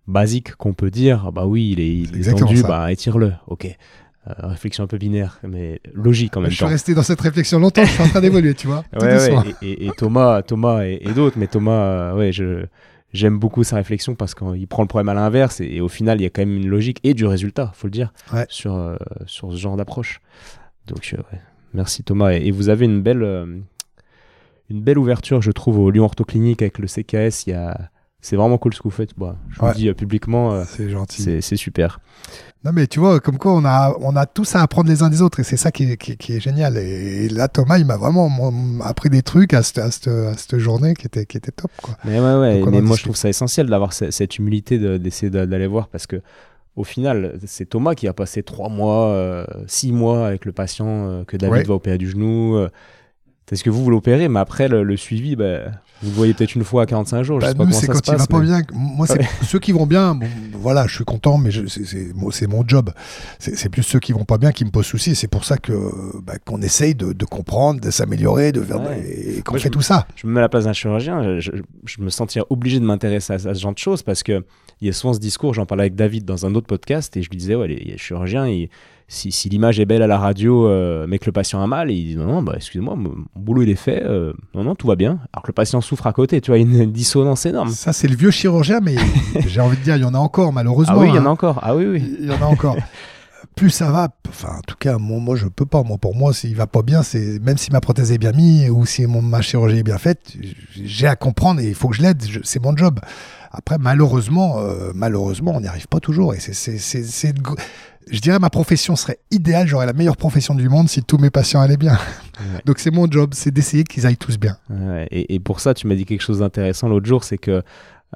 basique qu'on peut dire. bah oui, il est, il est tendu, ça. bah étire-le. Ok. Euh, réflexion un peu binaire, mais logique en même je temps. Je suis resté dans cette réflexion longtemps, je suis en train d'évoluer, tu vois. ouais, ouais, et, et, et, Thomas, Thomas et, et d'autres, mais Thomas, euh, ouais, je, j'aime beaucoup sa réflexion parce qu'il prend le problème à l'inverse et, au final, il y a quand même une logique et du résultat, faut le dire, ouais. sur, euh, sur ce genre d'approche. Donc, merci Thomas. Et, vous avez une belle, une belle ouverture, je trouve, au Lyon Orthoclinique avec le CKS. Il y a... C'est vraiment cool ce que vous faites. Bon, je ouais. vous dis euh, publiquement, euh, c'est gentil. C'est super. Non, mais tu vois, comme quoi on a, on a tous à apprendre les uns des autres et c'est ça qui est, qui, qui est, génial. Et, là, Thomas, il m'a vraiment appris des trucs à cette, à cette, à cette journée qui était, qui était top. Quoi. Mais ouais, ouais. mais moi, je trouve ça essentiel d'avoir cette humilité d'essayer de, d'aller voir parce que au final, c'est Thomas qui a passé trois mois, euh, six mois avec le patient euh, que David ouais. va opérer du genou. Est-ce que vous, vous l'opérez, mais après le, le suivi, bah, Vous le voyez peut-être une fois à 45 jours. je Bah, sais pas nous, comment c'est ça quand se il va passe, pas mais- bien. Moi, c'est Ouais. ceux qui vont bien. bon, voilà, je suis content, mais je- c'est- mon job. C'est plus ceux qui vont pas bien qui me posent souci. C'est pour ça que bah, qu'on essaye de, de comprendre, de s'améliorer, de faire Ouais. et qu'on fait je- tout ça. je me mets à la place d'un chirurgien, je, je- je me sentirais obligé de m'intéresser à, à ce genre de choses parce que il y a souvent ce discours, j'en parlais avec David dans un autre podcast et je lui disais, ouais, les, les chirurgiens, ils- si, si l'image est belle à la radio, euh, mais que le patient a mal, il dit, non, non, bah, excusez-moi, mon boulot il est fait, euh, non, non, tout va bien. Alors que le patient souffre à côté, tu vois, une, dissonance énorme. Ça, c'est le vieux chirurgien, mais j'ai envie de dire, il y en a encore, malheureusement. Ah oui, il y en a hein. encore, ah oui, oui. Il y en a encore. Plus ça va, enfin, en tout cas, moi, moi je peux pas. Moi, pour moi, s'il va pas bien, c'est même si ma prothèse est bien mise ou si mon, ma chirurgie est bien faite, j'ai à comprendre et il faut que je l'aide. C'est mon job. Après, malheureusement, euh, malheureusement, on n'y arrive pas toujours. Et c'est, je dirais, ma profession serait idéale. J'aurais la meilleure profession du monde si tous mes patients allaient bien. Ouais. Donc, c'est mon job, c'est d'essayer qu'ils aillent tous bien. Ouais, et, et pour ça, tu m'as dit quelque chose d'intéressant l'autre jour, c'est que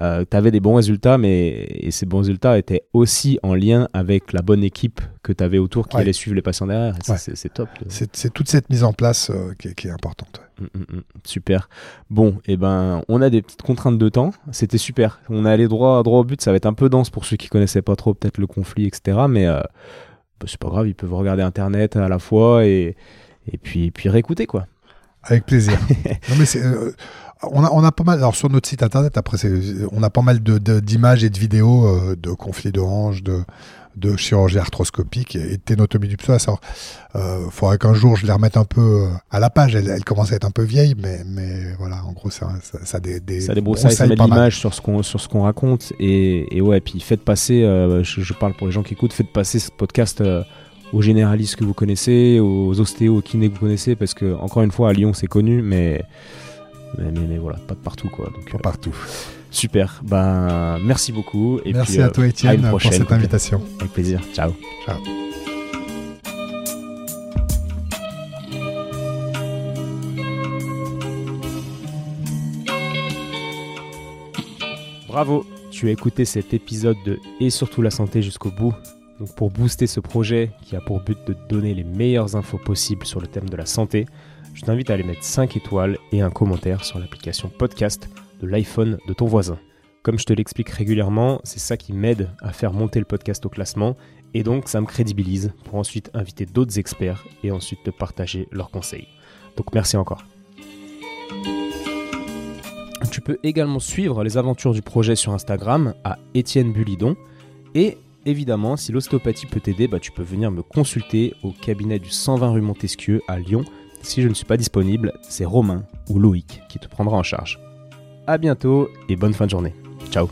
tu avais des bons résultats, mais et ces bons résultats étaient aussi en lien avec la bonne équipe que tu avais autour qui Ouais. allait suivre les patients derrière. C'est, top. de- C'est, c'est toute cette mise en place euh, qui, est, qui est importante. Mm, mm, mm. Super. Bon, et ben, on a des petites contraintes de temps. C'était super. On est allé droit, droit au but. Ça va être un peu dense pour ceux qui connaissaient pas trop peut-être le conflit, etc. Mais euh, bah, c'est pas grave. Ils peuvent regarder Internet à la fois et et puis et puis réécouter quoi. Avec plaisir. non, mais c'est, euh, on, a, on a pas mal, alors sur notre site internet, après, on a pas mal de, de- d'images et de vidéos euh, de conflits hanches, de, de chirurgie arthroscopique et, de ténotomie du psoas. Alors, euh, faudrait qu'un jour je les remette un peu euh, à la page. Elle, elle commence à être un peu vieille, mais, mais voilà, en gros, ça, ça, ça des, des ça débroussaille, ça met l'image sur ce qu'on sur ce qu'on raconte et, et ouais, puis faites passer. euh, je, je parle pour les gens qui écoutent, faites passer ce podcast. euh, aux généralistes que vous connaissez, aux ostéos, aux kinés que vous connaissez, parce que encore une fois à Lyon c'est connu, mais mais, mais, mais voilà, pas de partout quoi. Donc, Pas euh, partout. Super, ben merci beaucoup. Et Merci puis, à euh, toi, à Étienne, pour cette invitation. Avec plaisir. Ciao. Ciao. Bravo, tu as écouté cet épisode de Et surtout la santé jusqu'au bout. Donc pour booster ce projet qui a pour but de te donner les meilleures infos possibles sur le thème de la santé, je t'invite à aller mettre 5 étoiles et un commentaire sur l'application podcast de l'iPhone de ton voisin. Comme je te l'explique régulièrement, c'est ça qui m'aide à faire monter le podcast au classement et donc ça me crédibilise pour ensuite inviter d'autres experts et ensuite te partager leurs conseils. Donc merci encore. Tu peux également suivre les aventures du projet sur Instagram à Étienne Bulidon. Et évidemment, si l'ostéopathie peut t'aider, bah, tu peux venir me consulter au cabinet du 120 rue Montesquieu à Lyon. Si je ne suis pas disponible, c'est Romain ou Loïc qui te prendra en charge. A bientôt et bonne fin de journée. Ciao